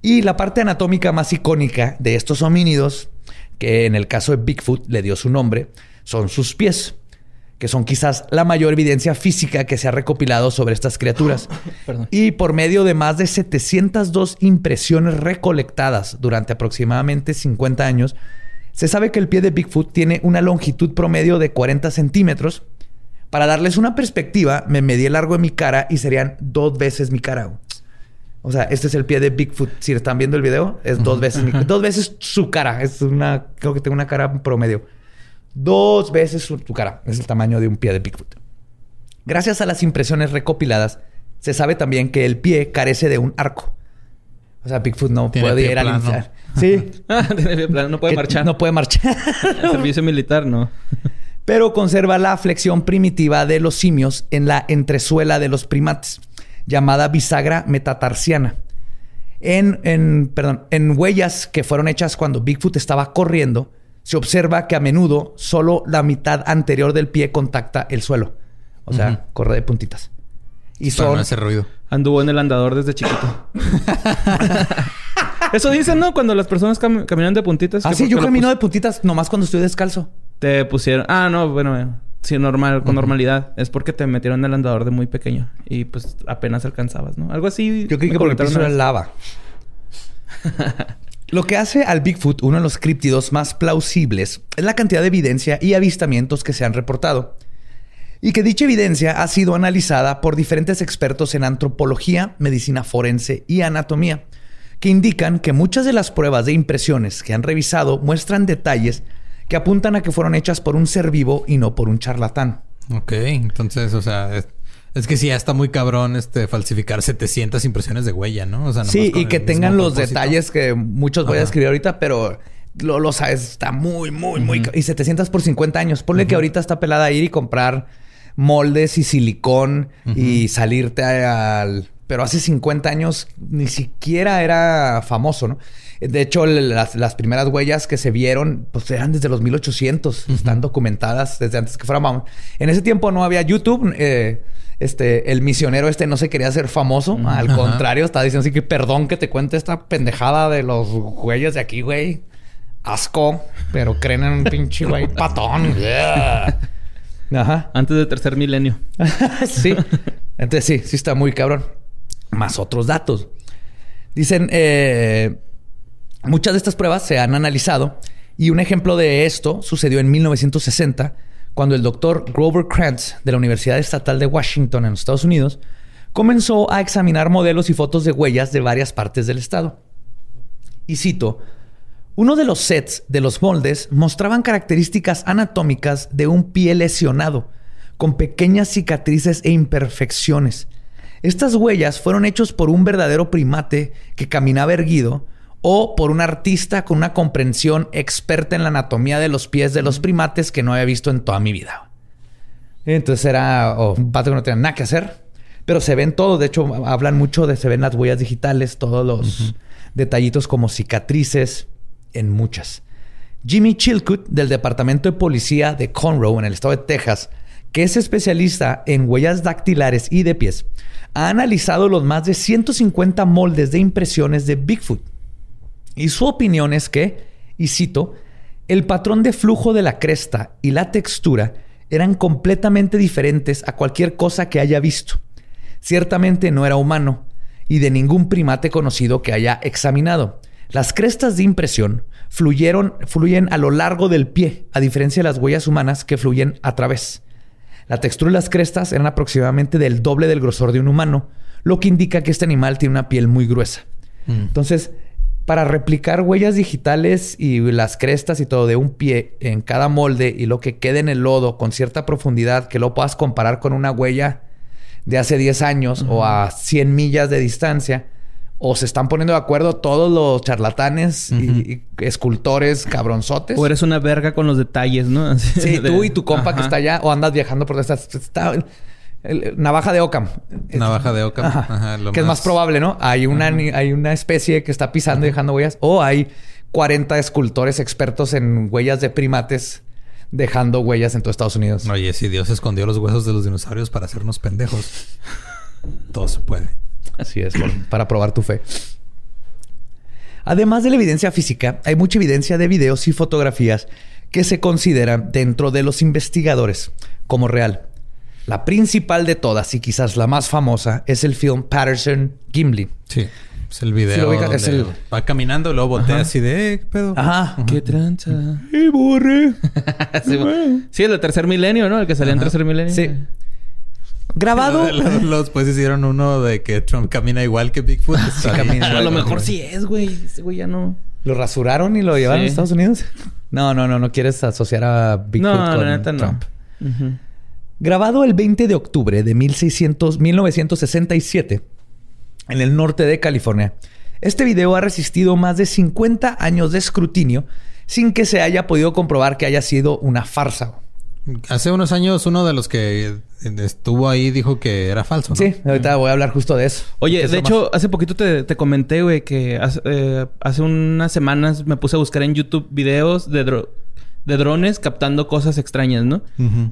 Y la parte anatómica más icónica de estos homínidos, que en el caso de Bigfoot le dio su nombre, son sus pies, que son quizás la mayor evidencia física que se ha recopilado sobre estas criaturas. Perdón. Y por medio de más de 702 impresiones recolectadas durante aproximadamente 50 años, se sabe que el pie de Bigfoot tiene una longitud promedio de 40 centímetros. Para darles una perspectiva, me medí el largo de mi cara y serían dos veces mi cara. O sea, este es el pie de Bigfoot. Si están viendo el video, es dos veces mi- dos veces su cara. Es una, creo que tengo una cara promedio. Dos veces su, tu cara. Es el tamaño de un pie de Bigfoot. Gracias a las impresiones recopiladas, se sabe también que el pie carece de un arco. O sea, Bigfoot no Tiene puede ir al plano. infierno. Sí. Tiene pie plano, no puede Que marchar. No puede marchar. Servicio militar, no. Pero conserva la flexión primitiva de los simios en la entresuela de los primates, llamada bisagra metatarsiana. En, en, perdón, en huellas que fueron hechas cuando Bigfoot estaba corriendo, se observa que a menudo solo la mitad anterior del pie contacta el suelo. O sea, corre de puntitas. Y Para son... no hacer ruido. Anduvo en el andador desde chiquito. Eso dicen, ¿no? Cuando las personas cam- caminan de puntitas. Ah, sí, yo camino de puntitas nomás cuando estoy descalzo. Te pusieron... Ah, no, bueno, eh, sí, normal, con normalidad. Es porque te metieron en el andador de muy pequeño. Y pues apenas alcanzabas, ¿no? Algo así. Yo creí me que por el piso era lava. Lo que hace al Bigfoot uno de los críptidos más plausibles es la cantidad de evidencia y avistamientos que se han reportado. Y que dicha evidencia ha sido analizada por diferentes expertos en antropología, medicina forense y anatomía, que indican que muchas de las pruebas de impresiones que han revisado muestran detalles que apuntan a que fueron hechas por un ser vivo y no por un charlatán. Ok, entonces, o sea, es, que sí, ya está muy cabrón este falsificar 700 impresiones de huella, ¿no? O sea, Sí, y que tengan los propósito. detalles que muchos voy a escribir ahorita, pero lo, lo sabes, está muy, muy, muy... Y 700 por 50 años. Ponle que ahorita está pelada ir y comprar moldes y silicón y salirte al... Pero hace 50 años ni siquiera era famoso, ¿no? De hecho, las, las primeras huellas que se vieron, pues eran desde los 1800. Están documentadas desde antes que fuera. En ese tiempo no había YouTube. eh, este, el misionero este no se quería hacer famoso. Al Ajá. contrario, estaba diciendo así que perdón que te cuente esta pendejada de los güeyes de aquí, güey. asco, pero creen en un pinche güey patón. Ajá. Antes del tercer milenio. sí. Entonces sí, sí está muy cabrón. Más otros datos. Dicen, eh, muchas de estas pruebas se han analizado y un ejemplo de esto sucedió en 1960 cuando el doctor Grover Krantz de la Universidad Estatal de Washington en los Estados Unidos comenzó a examinar modelos y fotos de huellas de varias partes del estado. Y cito, uno de los sets de los moldes mostraban características anatómicas de un pie lesionado, con pequeñas cicatrices e imperfecciones. Estas huellas fueron hechas por un verdadero primate que caminaba erguido o por un artista con una comprensión experta en la anatomía de los pies de los primates que no había visto en toda mi vida. Entonces era un pato que no tenía nada que hacer, pero se ven todo. De hecho, hablan mucho de se ven las huellas digitales, todos los detallitos como cicatrices, en muchas. Jimmy Chilcutt, del Departamento de Policía de Conroe, en el estado de Texas, que es especialista en huellas dactilares y de pies, ha analizado los más de 150 moldes de impresiones de Bigfoot. Y su opinión es que, y cito, el patrón de flujo de la cresta y la textura eran completamente diferentes a cualquier cosa que haya visto. Ciertamente no era humano y de ningún primate conocido que haya examinado. Las crestas de impresión fluyeron, fluyen a lo largo del pie, a diferencia de las huellas humanas que fluyen a través. La textura de las crestas eran aproximadamente del doble del grosor de un humano, lo que indica que este animal tiene una piel muy gruesa. Mm. Entonces, para replicar huellas digitales y las crestas y todo de un pie en cada molde y lo que quede en el lodo con cierta profundidad, que lo puedas comparar con una huella de hace 10 años o a 100 millas de distancia, o se están poniendo de acuerdo todos los charlatanes y, escultores cabronzotes. O eres una verga con los detalles, ¿no? sí, tú y tu compa que está allá, o andas viajando por esta. Está, navaja de Ocam. Navaja de. Ajá. que es más probable, ¿no? Hay una, hay una especie que está pisando y dejando huellas. O hay 40 escultores expertos en huellas de primates dejando huellas en todo Estados Unidos. Oye, si Dios escondió los huesos de los dinosaurios para hacernos pendejos, todo se puede. Así es, para probar tu fe. Además de la evidencia física, hay mucha evidencia de videos y fotografías que se consideran dentro de los investigadores como real. La principal de todas y quizás la más famosa es el film Patterson Gimli. Sí. Es el video. Va caminando, luego voltea así de, eh, ¿qué pedo? Ajá. Qué tranza. ¡Y borre! sí, el tercer milenio, ¿no? El que salía en tercer milenio. Sí. Grabado. Los, pues hicieron uno de que Trump camina igual que Bigfoot. sí, camina a lo mejor sí es, güey. Ese güey ya no. ¿Lo rasuraron y lo llevaron a Estados Unidos? No, no, no. No quieres asociar a Bigfoot no, con la neta Trump. No. Grabado el 20 de octubre de 1600, 1967 en el norte de California, este video ha resistido más de 50 años de escrutinio sin que se haya podido comprobar que haya sido una farsa. Hace unos años uno de los que estuvo ahí dijo que era falso. ¿no? Sí, ahorita voy a hablar justo de eso. Oye, de hecho, hace poquito te, comenté, güey, que eh, hace, unas semanas me puse a buscar en YouTube videos de, de drones captando cosas extrañas, ¿no?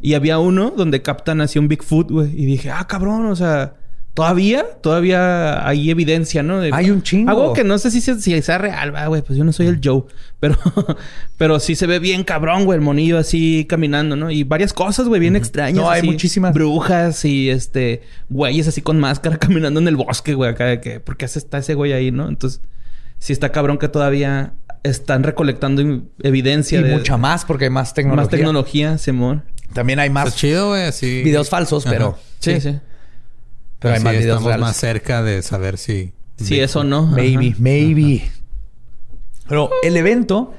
Y había uno donde captan así un Bigfoot, güey. Y dije, ah, cabrón, o sea... Todavía, todavía hay evidencia, ¿no? hay un chingo. Algo que no sé si, si sea real, güey. Pues yo no soy el Joe. Pero, pero sí se ve bien cabrón, güey. El monillo así caminando, ¿no? Y varias cosas, güey, bien extrañas. No, hay muchísimas. Brujas y este... Güeyes así con máscara caminando en el bosque, güey. Acá de que... ¿Por qué está ese güey ahí, no? Entonces... Sí está cabrón que todavía están recolectando evidencia. Y mucha más porque hay más tecnología. Más tecnología, Simón. También hay más... chido, güey. Así... Videos falsos, pero... sí. sí. Pero hay más estamos más cerca de saber si... Si eso no. Maybe, maybe. Pero el evento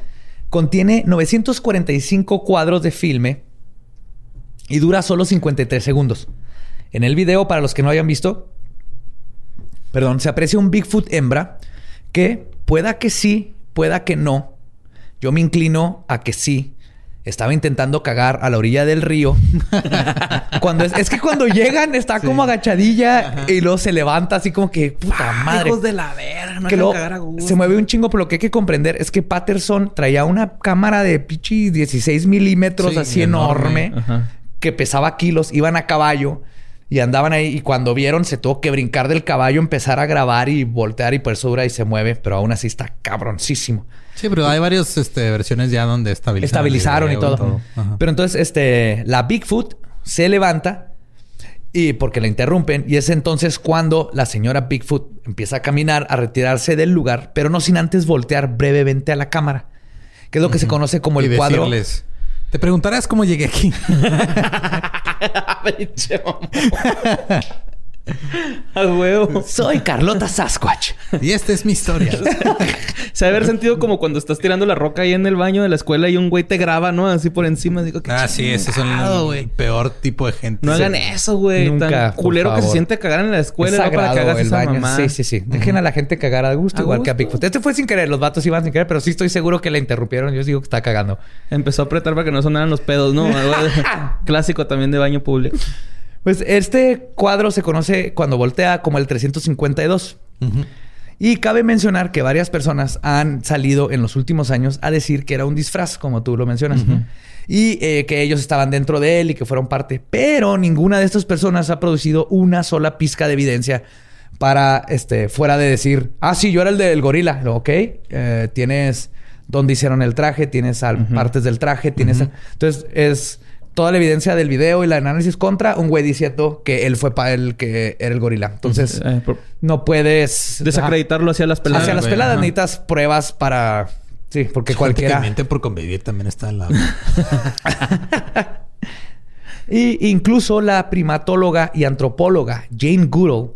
contiene 945 cuadros de filme y dura solo 53 segundos. En el video, para los que no hayan visto, perdón, se aprecia un Bigfoot hembra que pueda que sí, pueda que no. Yo me inclino a que sí, estaba intentando cagar a la orilla del río. cuando es, que cuando llegan está como agachadilla y luego se levanta así como que puta madre. Hijos de la verga, no que cagar a gusto. Se mueve un chingo, pero lo que hay que comprender es que Patterson traía una cámara de pichi 16 milímetros así enorme, que pesaba kilos, iban a caballo. Y andaban ahí y cuando vieron se tuvo que brincar del caballo, empezar a grabar y voltear y por eso dura y se mueve, pero aún así está cabroncísimo. Sí, pero hay varias este, versiones ya donde estabilizaron. Estabilizaron y todo. Pero entonces este, la Bigfoot se levanta y porque la interrumpen y es entonces cuando la señora Bigfoot empieza a caminar, a retirarse del lugar, pero no sin antes voltear brevemente a la cámara, que es lo que se conoce como el cuadro. Te preguntarás cómo llegué aquí. A huevo. Soy Carlota Sasquatch. Y esta es mi historia. Se haber sentido como cuando estás tirando la roca ahí en el baño de la escuela y un güey te graba, ¿no? Así por encima. Digo, ah, sí, ese es el, peor tipo de gente. No hagan eso, güey. Nunca. culero que se siente cagar en la escuela. Es sagrado, para que el baño. Sí, sí, sí. Dejen a la gente cagar a gusto, igual que a Bigfoot. Este fue sin querer. Los vatos iban sin querer, pero sí estoy seguro que la interrumpieron. Yo digo que está cagando. Empezó a apretar para que no sonaran los pedos, ¿no? clásico también de baño público. Pues este cuadro se conoce cuando voltea como el 352. Y cabe mencionar que varias personas han salido en los últimos años a decir que era un disfraz, como tú lo mencionas. Y eh, que ellos estaban dentro de él y que fueron parte. Pero ninguna de estas personas ha producido una sola pizca de evidencia para, este, fuera de decir, ah, sí, yo era el del gorila. Ok, eh, tienes dónde hicieron el traje, tienes partes del traje, tienes... Entonces es toda la evidencia del video y la análisis contra un güey diciendo que él fue para él que era el gorila. Entonces, eh, no puedes desacreditarlo hacia las peladas. Hacia las peladas necesitas pruebas para sí, porque cualquiera por convivir también está en la Y incluso la primatóloga y antropóloga Jane Goodall,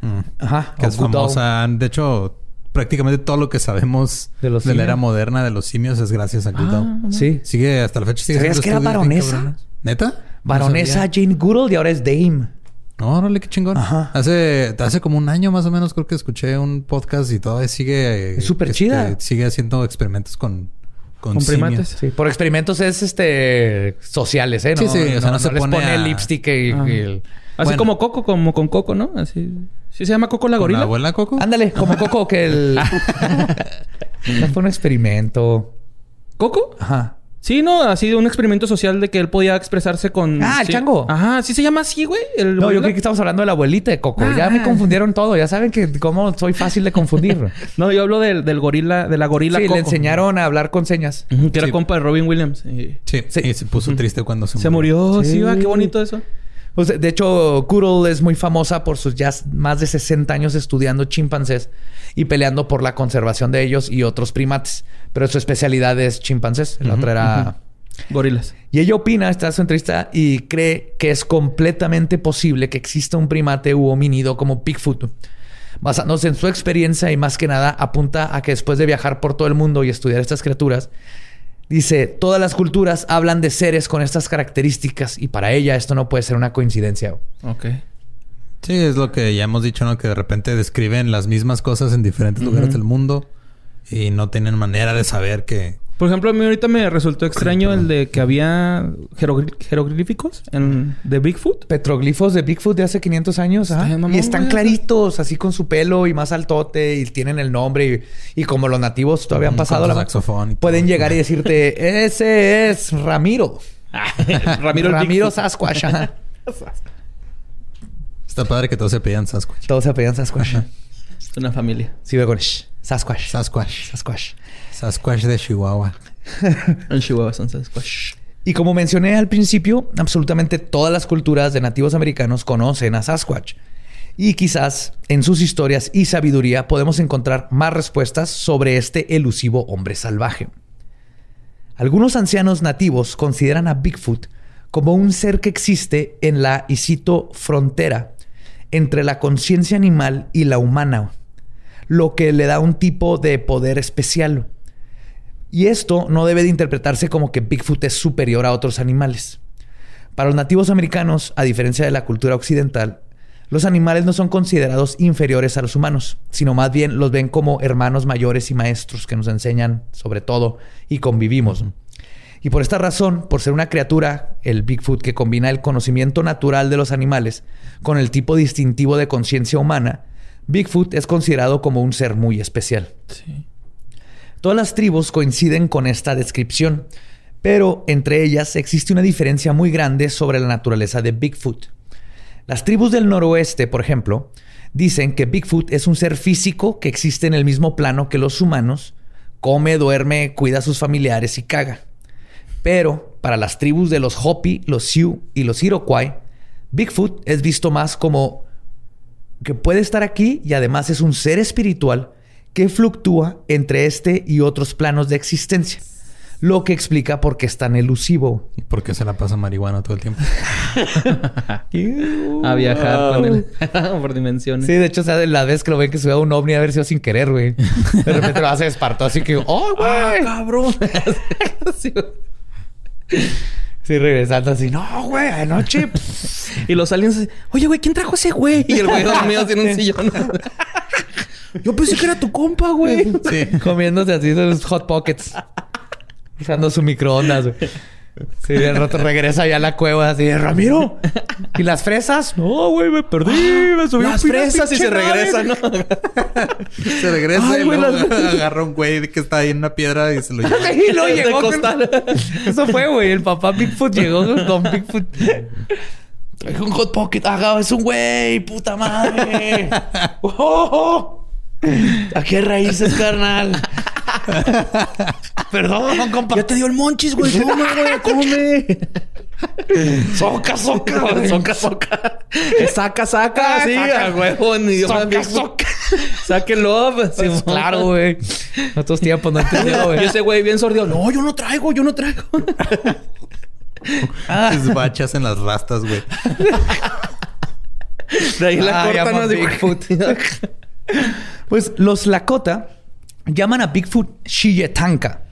mm. ajá, que es famosa, de hecho prácticamente todo lo que sabemos de, la era moderna de los simios es gracias a Goodall. Ah, sí. Sigue hasta la fecha. Sigue ¿Sabías que era baronesa? ¿Neta? Baronesa Jane Goodall y ahora es Dame. No, órale, qué chingón. Ajá. Hace, hace como un año más o menos creo que escuché un podcast y todavía sigue... Es súper chida. Este, sigue haciendo experimentos con... Con, primates. Sí. Por experimentos es este sociales, ¿eh? sí, sí. O sea, no, se pone, el lipstick y, el... Así como Coco, como con Coco, ¿no? Así. ¿Sí se llama Coco la gorila? ¿La abuela Coco? Ándale, como Coco, que el. fue un experimento. ¿Coco? Ajá. Sí, no, ha sido un experimento social de que él podía expresarse con. Ah, el chango. Ajá, sí se llama así, güey. no, yo creí que estamos hablando de la abuelita de Coco. Ya me ah. confundieron todo. Ya saben que cómo soy fácil de confundir. no, yo hablo del, del, gorila, de la gorila sí, le enseñaron a hablar con señas. que era compa de Robin Williams. Sí. sí. Y se puso triste cuando se, se murió. Sí, va, qué bonito eso. Pues, de hecho, Goodall es muy famosa por sus ya más de 60 años estudiando chimpancés y peleando por la conservación de ellos y otros primates. Pero su especialidad es chimpancés. La otra era... Gorilas. Y ella opina, está en su entrevista, y cree que es completamente posible que exista un primate u homínido como Bigfoot. Basándose en su experiencia y más que nada apunta a que después de viajar por todo el mundo y estudiar estas criaturas, Dice, todas las culturas hablan de seres con estas características y para ella esto no puede ser una coincidencia. Ok. Sí, es lo que ya hemos dicho, ¿no? Que de repente describen las mismas cosas en diferentes lugares del mundo y no tienen manera de saber que por ejemplo, a mí ahorita me resultó extraño el de que había jeroglíficos en, de Bigfoot. Petroglifos de Bigfoot de hace 500 años. y están claritos, así con su pelo y más altote y tienen el nombre. Y, como los nativos todavía han pasado la saxofón. pueden llegar y decirte, ese es Ramiro. Ramiro, Ramiro Sasquatch. Está padre que todos se pedían Sasquatch. Todos se pedían Sasquatch. Es una familia. Sí, veo con Sasquatch. Sasquatch. Sasquatch. Sasquatch de Chihuahua. en Chihuahua son Sasquatch. Y como mencioné al principio, absolutamente todas las culturas de nativos americanos conocen a Sasquatch. Y quizás en sus historias y sabiduría podemos encontrar más respuestas sobre este elusivo hombre salvaje. Algunos ancianos nativos consideran a Bigfoot como un ser que existe en la, y frontera entre la conciencia animal y la humana, lo que le da un tipo de poder especial. Y esto no debe de interpretarse como que Bigfoot es superior a otros animales. Para los nativos americanos, a diferencia de la cultura occidental, los animales no son considerados inferiores a los humanos, sino más bien los ven como hermanos mayores y maestros que nos enseñan sobre todo y convivimos. Y por esta razón, por ser una criatura, el Bigfoot, que combina el conocimiento natural de los animales con el tipo distintivo de conciencia humana, Bigfoot es considerado como un ser muy especial. Sí. Todas las tribus coinciden con esta descripción, pero entre ellas existe una diferencia muy grande sobre la naturaleza de Bigfoot. Las tribus del noroeste, por ejemplo, dicen que Bigfoot es un ser físico que existe en el mismo plano que los humanos, come, duerme, cuida a sus familiares y caga. Pero para las tribus de los Hopi, los Sioux y los Iroquois, Bigfoot es visto más como que puede estar aquí y además es un ser espiritual que fluctúa entre este y otros planos de existencia. Lo que explica por qué es tan elusivo. Porque se la pasa marihuana todo el tiempo. a viajar con él por dimensiones. Sí, de hecho, o sea, la vez que lo ven que sube a un ovni a ver si sin querer, güey. De repente lo hace espartó así que, ¡oh, güey! ¡Ah, cabrón! sí, regresando así, no, güey, anoche. y los aliens, oye, güey, ¿quién trajo ese güey? Y el güey dormido en un sillón. Yo pensé que era tu compa, güey. Sí. Comiéndose así esos hot pockets. Usando su microondas, güey. Sí, de rato regresa ya a la cueva así, Ramiro. ¿Y las fresas? No, güey, me perdí. Me subí las fresas y se regresa, ¿no? se regresa y luego agarra un güey que está ahí en una piedra y se lo lleva. y lo llegó. Eso fue, güey. El papá Bigfoot llegó con Bigfoot. Es un hot pocket. Ah, es un güey, puta madre. Oh, ¿A qué raíces, carnal? Perdón, compa. Ya te dio el monchis, güey. Toma, güey, come. soca, soca. Soca, soca. Saca, saca. Ah, sí, a huevo. Soca, soca. Sáquenlo. Pues, claro, güey. En otros tiempos no entendió, güey. Y ese güey bien sordido. No, yo no traigo, yo no traigo. ah. bachas en las rastas, güey. De ahí la ah, cortan de Bigfoot. pues los Lakota llaman a Bigfoot Shiyetanka,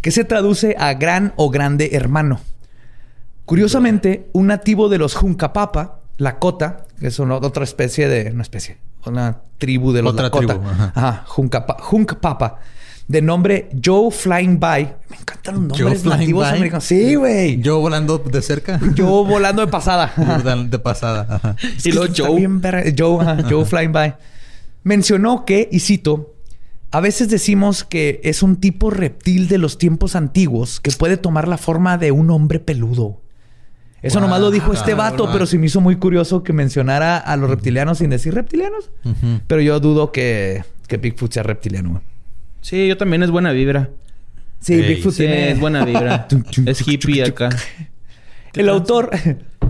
que se traduce a gran o grande hermano. Curiosamente, un nativo de los Juncapapa, Lakota, que es una, otra especie de... Una especie, una tribu de los otra Lakota. Tribu, ajá. Juncapapa, de nombre Joe Flying By. Me encantan los nombres nativos americanos. Sí, güey. Joe volando de cerca. Joe volando de pasada. de pasada. Ajá. y luego Joe. Joe, Joe Flying By. Mencionó que, y cito, a veces decimos que es un tipo reptil de los tiempos antiguos que puede tomar la forma de un hombre peludo. Eso nomás lo dijo este vato, pero se me hizo muy curioso que mencionara a los reptilianos sin decir reptilianos. Pero yo dudo que, que Bigfoot sea reptiliano. Sí, yo también es buena vibra. Sí, Bigfoot es buena vibra. es hippie acá. El autor,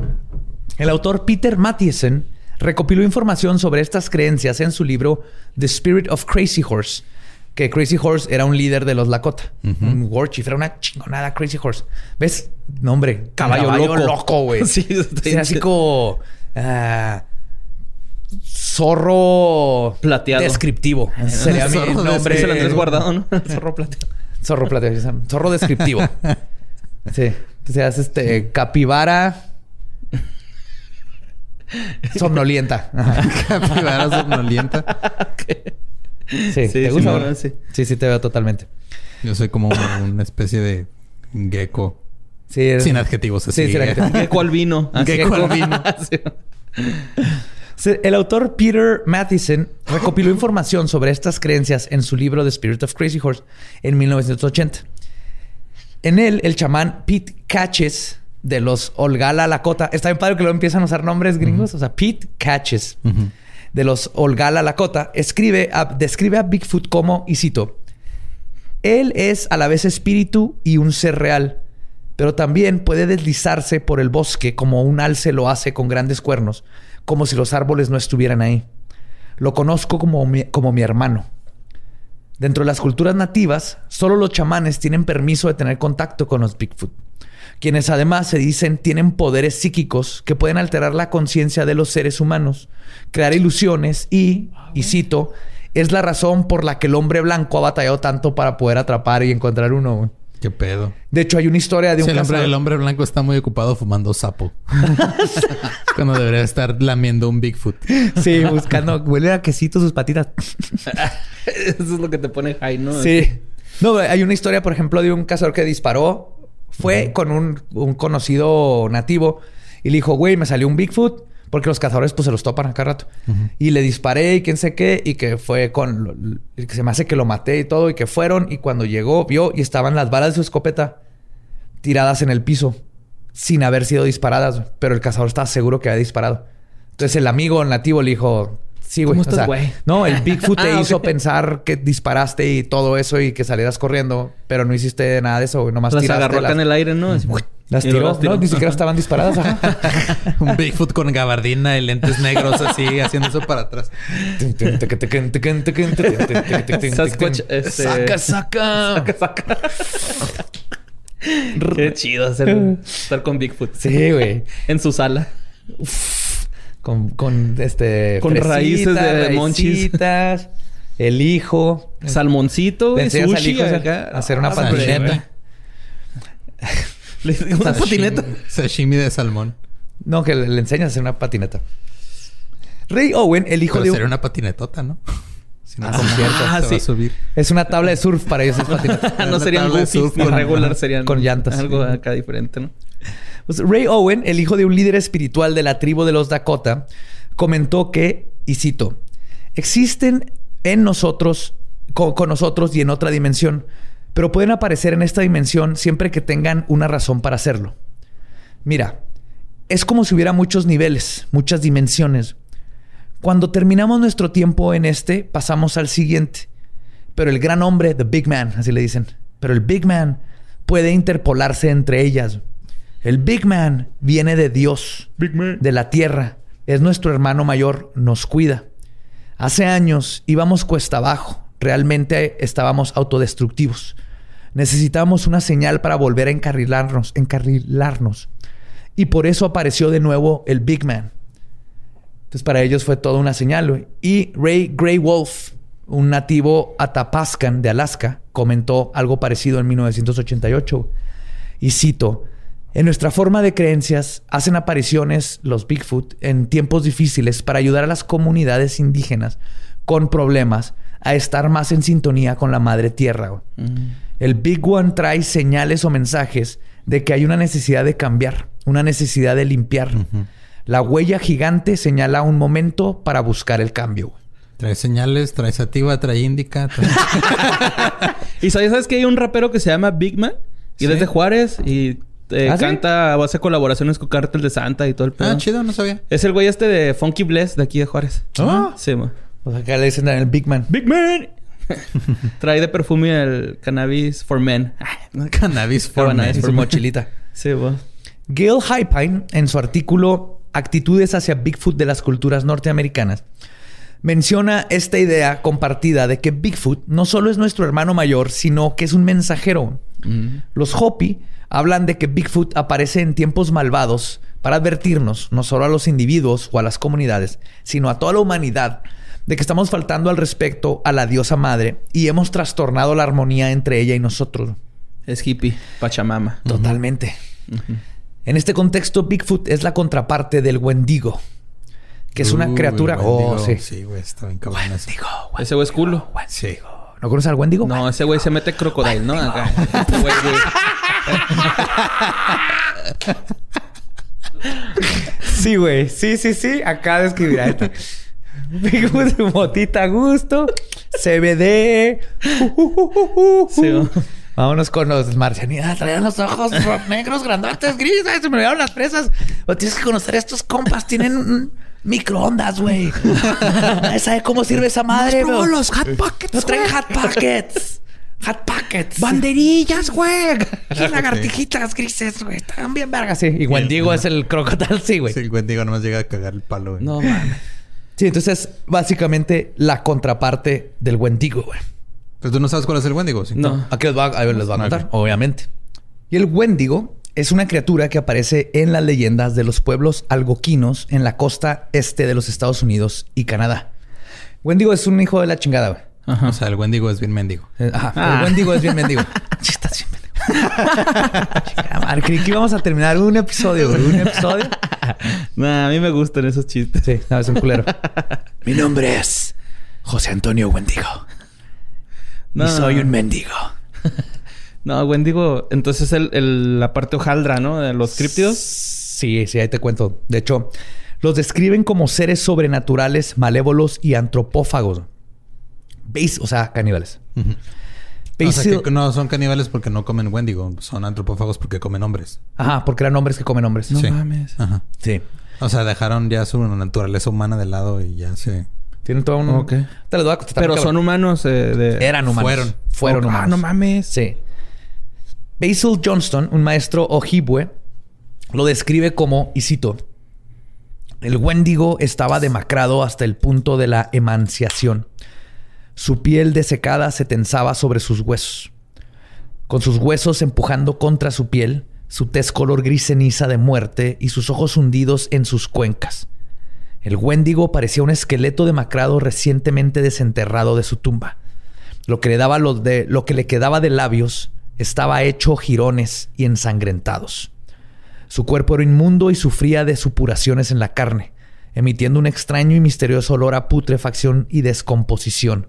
el autor Peter Mathiesen recopiló información sobre estas creencias en su libro The Spirit of Crazy Horse, que Crazy Horse era un líder de los Lakota, un warchief, era una chingonada Crazy Horse. ¿Ves? Nombre, caballo, loco, güey. sí, así como ah, zorro plateado. Descriptivo. Sería mi nombre. Se lo guardado, ¿no? zorro plateado. Zorro plateado. Zorro descriptivo. sí. O sea, este capibara Somnolienta. Capibara somnolienta. Sí, ¿te gusta? Sí. sí, sí, te veo totalmente. Yo soy como una especie de gecko. Sí, Sin adjetivos así. Sí, gecko albino. Gecko albino. El autor Peter Matheson recopiló información sobre estas creencias en su libro The Spirit of Crazy Horse en 1980. En él, el chamán Pete Catches de los Olgala Lakota. Está bien padre que luego empiezan a usar nombres gringos. O sea, Pete Catches de los Olgala Lakota escribe describe a Bigfoot como, y cito, él es a la vez espíritu y un ser real, pero también puede deslizarse por el bosque como un alce lo hace con grandes cuernos, como si los árboles no estuvieran ahí. Lo conozco como como mi hermano. Dentro de las culturas nativas, solo los chamanes tienen permiso de tener contacto con los Bigfoot quienes además se dicen tienen poderes psíquicos que pueden alterar la conciencia de los seres humanos, crear ilusiones y, y cito, es la razón por la que el hombre blanco ha batallado tanto para poder atrapar y encontrar uno. ¿Qué pedo? De hecho, hay una historia de un el, hombre, el hombre blanco está muy ocupado fumando sapo. Cuando debería estar lamiendo un Bigfoot. Sí, buscando... Huele a quesito sus patitas. Eso es lo que te pone high, ¿no? Sí. No, hay una historia, por ejemplo, de un cazador que disparó fue con un, conocido nativo y le dijo, güey, me salió un Bigfoot. Porque los cazadores pues se los topan acá rato. Y le disparé y quién sé qué. Y que fue con... Que se me hace que lo maté y todo. Y que fueron. Y cuando llegó, vio y estaban las balas de su escopeta tiradas en el piso. Sin haber sido disparadas. Pero el cazador estaba seguro que había disparado. Entonces el amigo nativo le dijo, sí, güey. ¿Cómo o estás, sea, güey? no, el Bigfoot te Ah, hizo pensar que disparaste y todo eso y que salieras corriendo, pero no hiciste nada de eso, güey. Nomás Las tiraste agarró acá las, en el aire, ¿no? Así, las tiró. las tiró. No, ni siquiera estaban disparadas. ajá. Un Bigfoot con gabardina y lentes negros así, haciendo eso para atrás. Sasquatch, este- Saca, saca. Saca, saca. Qué chido hacer, estar con Bigfoot. Sí, güey. En su sala. Con, con este. Con raíces de monchis. El hijo. Salmoncito, Le enseñas al sushi hijo acá. a hacer una Ah, patineta. Le una patineta. Sashimi de salmón. No, que le, le enseñas a hacer una patineta. Ray Owen, el hijo Pero de un- sería una patinetota, ¿no? Si no, Ah, ¿cómo cierto. se va a sí. subir. Es una tabla de surf para ellos. Es no serían surf con- regular, serían con llantas. Algo acá diferente, ¿no? Pues, Ray Owen, el hijo de un líder espiritual de la tribu de los Dakota, comentó que, y cito, existen en nosotros, co- con, nosotros y en otra dimensión, pero pueden aparecer en esta dimensión siempre que tengan una razón para hacerlo. Mira, es como si hubiera muchos niveles, muchas dimensiones. Cuando terminamos nuestro tiempo en este, pasamos al siguiente. Pero el gran hombre, the big man, así le dicen, pero el big man puede interpolarse entre ellas. El big man viene de Dios, de la tierra. Es nuestro hermano mayor, nos cuida. Hace años íbamos cuesta abajo. Realmente estábamos autodestructivos. Necesitábamos una señal para volver a encarrilarnos, encarrilarnos. Y por eso apareció de nuevo el Big Man. Entonces para ellos fue toda una señal. güey. Y Ray Grey Wolf, un nativo atapascan de Alaska, comentó algo parecido en 1988. Y cito, en nuestra forma de creencias hacen apariciones los Bigfoot en tiempos difíciles para ayudar a las comunidades indígenas con problemas a estar más en sintonía con la madre tierra. güey. El Big One trae señales o mensajes de que hay una necesidad de cambiar, una necesidad de limpiar. La huella gigante señala un momento para buscar el cambio. Trae señales, trae sativa, trae índica. trae- ¿Y sabes, sabes que hay un rapero que se llama Big Man? Y Sí. desde Juárez y eh, ¿Ah, sí? canta, hace colaboraciones con Cártel de Santa y todo el pedo. ah, chido, no sabía. Es el güey este de Funky Bless de aquí de Juárez. Ah. Sí, mo. Pues acá le dicen el Big Man. Big Man. Trae de perfume el cannabis for men. Cannabis for Cannabis men. En su mochilita. Sí, bo. Gail Hypine, en su artículo Actitudes hacia Bigfoot de las culturas norteamericanas, menciona esta idea compartida de que Bigfoot no solo es nuestro hermano mayor, sino que es un mensajero. Los Hopi hablan de que Bigfoot aparece en tiempos malvados para advertirnos, no solo a los individuos o a las comunidades, sino a toda la humanidad, de que estamos faltando al respecto a la diosa madre y hemos trastornado la armonía entre ella y nosotros. Es hippie, Pachamama. Totalmente. En este contexto, Bigfoot es la contraparte del Wendigo, que es una Uy, criatura. Wendigo. Oh, sí. Sí, güey, está bien cabrón. Ese güey es culo. Sí. ¿No conoces al Wendigo? No, ese güey se mete crocodile, ¿no? Acá. Este güey, güey. Sí, güey. Sí, sí, sí. Acá describirá esto. Bigfoot, motita a gusto. CBD. Sí, ¿no? Vámonos con los marcianitas. Traían los ojos negros, grandotes, grises. Se me olvidaron las presas. O tienes que conocer a estos compas. Tienen microondas, güey. Nadie sabe cómo sirve esa madre, güey. los Hot Pockets, No traen hot pockets. Hot pockets. Banderillas, güey. Las lagartijitas grises, güey. Están bien vergas, sí. Y Wendigo es el crocodile, sí, güey. Sí, el Wendigo nomás llega a cagar el palo, güey. No mames. Sí, entonces básicamente la contraparte del Wendigo, güey. Pues tú no sabes cuál es el Wendigo, ¿sí? No. Aquí les va, a ver, les va a contar, obviamente. Y el Wendigo es una criatura que aparece en las leyendas de los pueblos algoquinos en la costa este de los Estados Unidos y Canadá. Wendigo es un hijo de la chingada, güey. Ajá. O sea, el Wendigo es bien mendigo. Eh, Ajá, Ah. el Wendigo es bien mendigo. Estás bien mendigo. Chingada madre, creí que íbamos a terminar un episodio, güey. Un episodio. Nah, a mí me gustan esos chistes. Sí, no, es un culero. Mi nombre es José Antonio Wendigo. No. Y soy un mendigo. No, Wendigo, entonces es el, el- la parte hojaldra, ¿no? De los críptidos. Sí, sí, ahí te cuento. De hecho, los describen como seres sobrenaturales, malévolos y antropófagos. ¿Veis? O sea, caníbales. O sea, Basil- que no son caníbales porque no comen Wendigo. Son antropófagos porque comen hombres. Ajá, porque eran hombres que comen hombres. No Sí. mames. Ajá. Sí. O sea, dejaron ya su naturaleza humana de lado y ya se... Tienen todo un... Ok. Te les voy a contestar, Pero son humanos eh, de... Eran humanos. Fueron. Fueron Oh, humanos. Ah, no mames. Sí. Basil Johnston, un maestro ojibwe, lo describe como, y cito, el Wendigo estaba demacrado hasta el punto de la emanciación. Su piel desecada se tensaba sobre sus huesos. Con sus huesos empujando contra su piel, su tez color gris ceniza de muerte y sus ojos hundidos en sus cuencas. El Wendigo parecía un esqueleto demacrado recientemente desenterrado de su tumba. Lo que le daba lo, de, lo que le quedaba de labios estaba hecho jirones y ensangrentados. Su cuerpo era inmundo y sufría de supuraciones en la carne, emitiendo un extraño y misterioso olor a putrefacción y descomposición,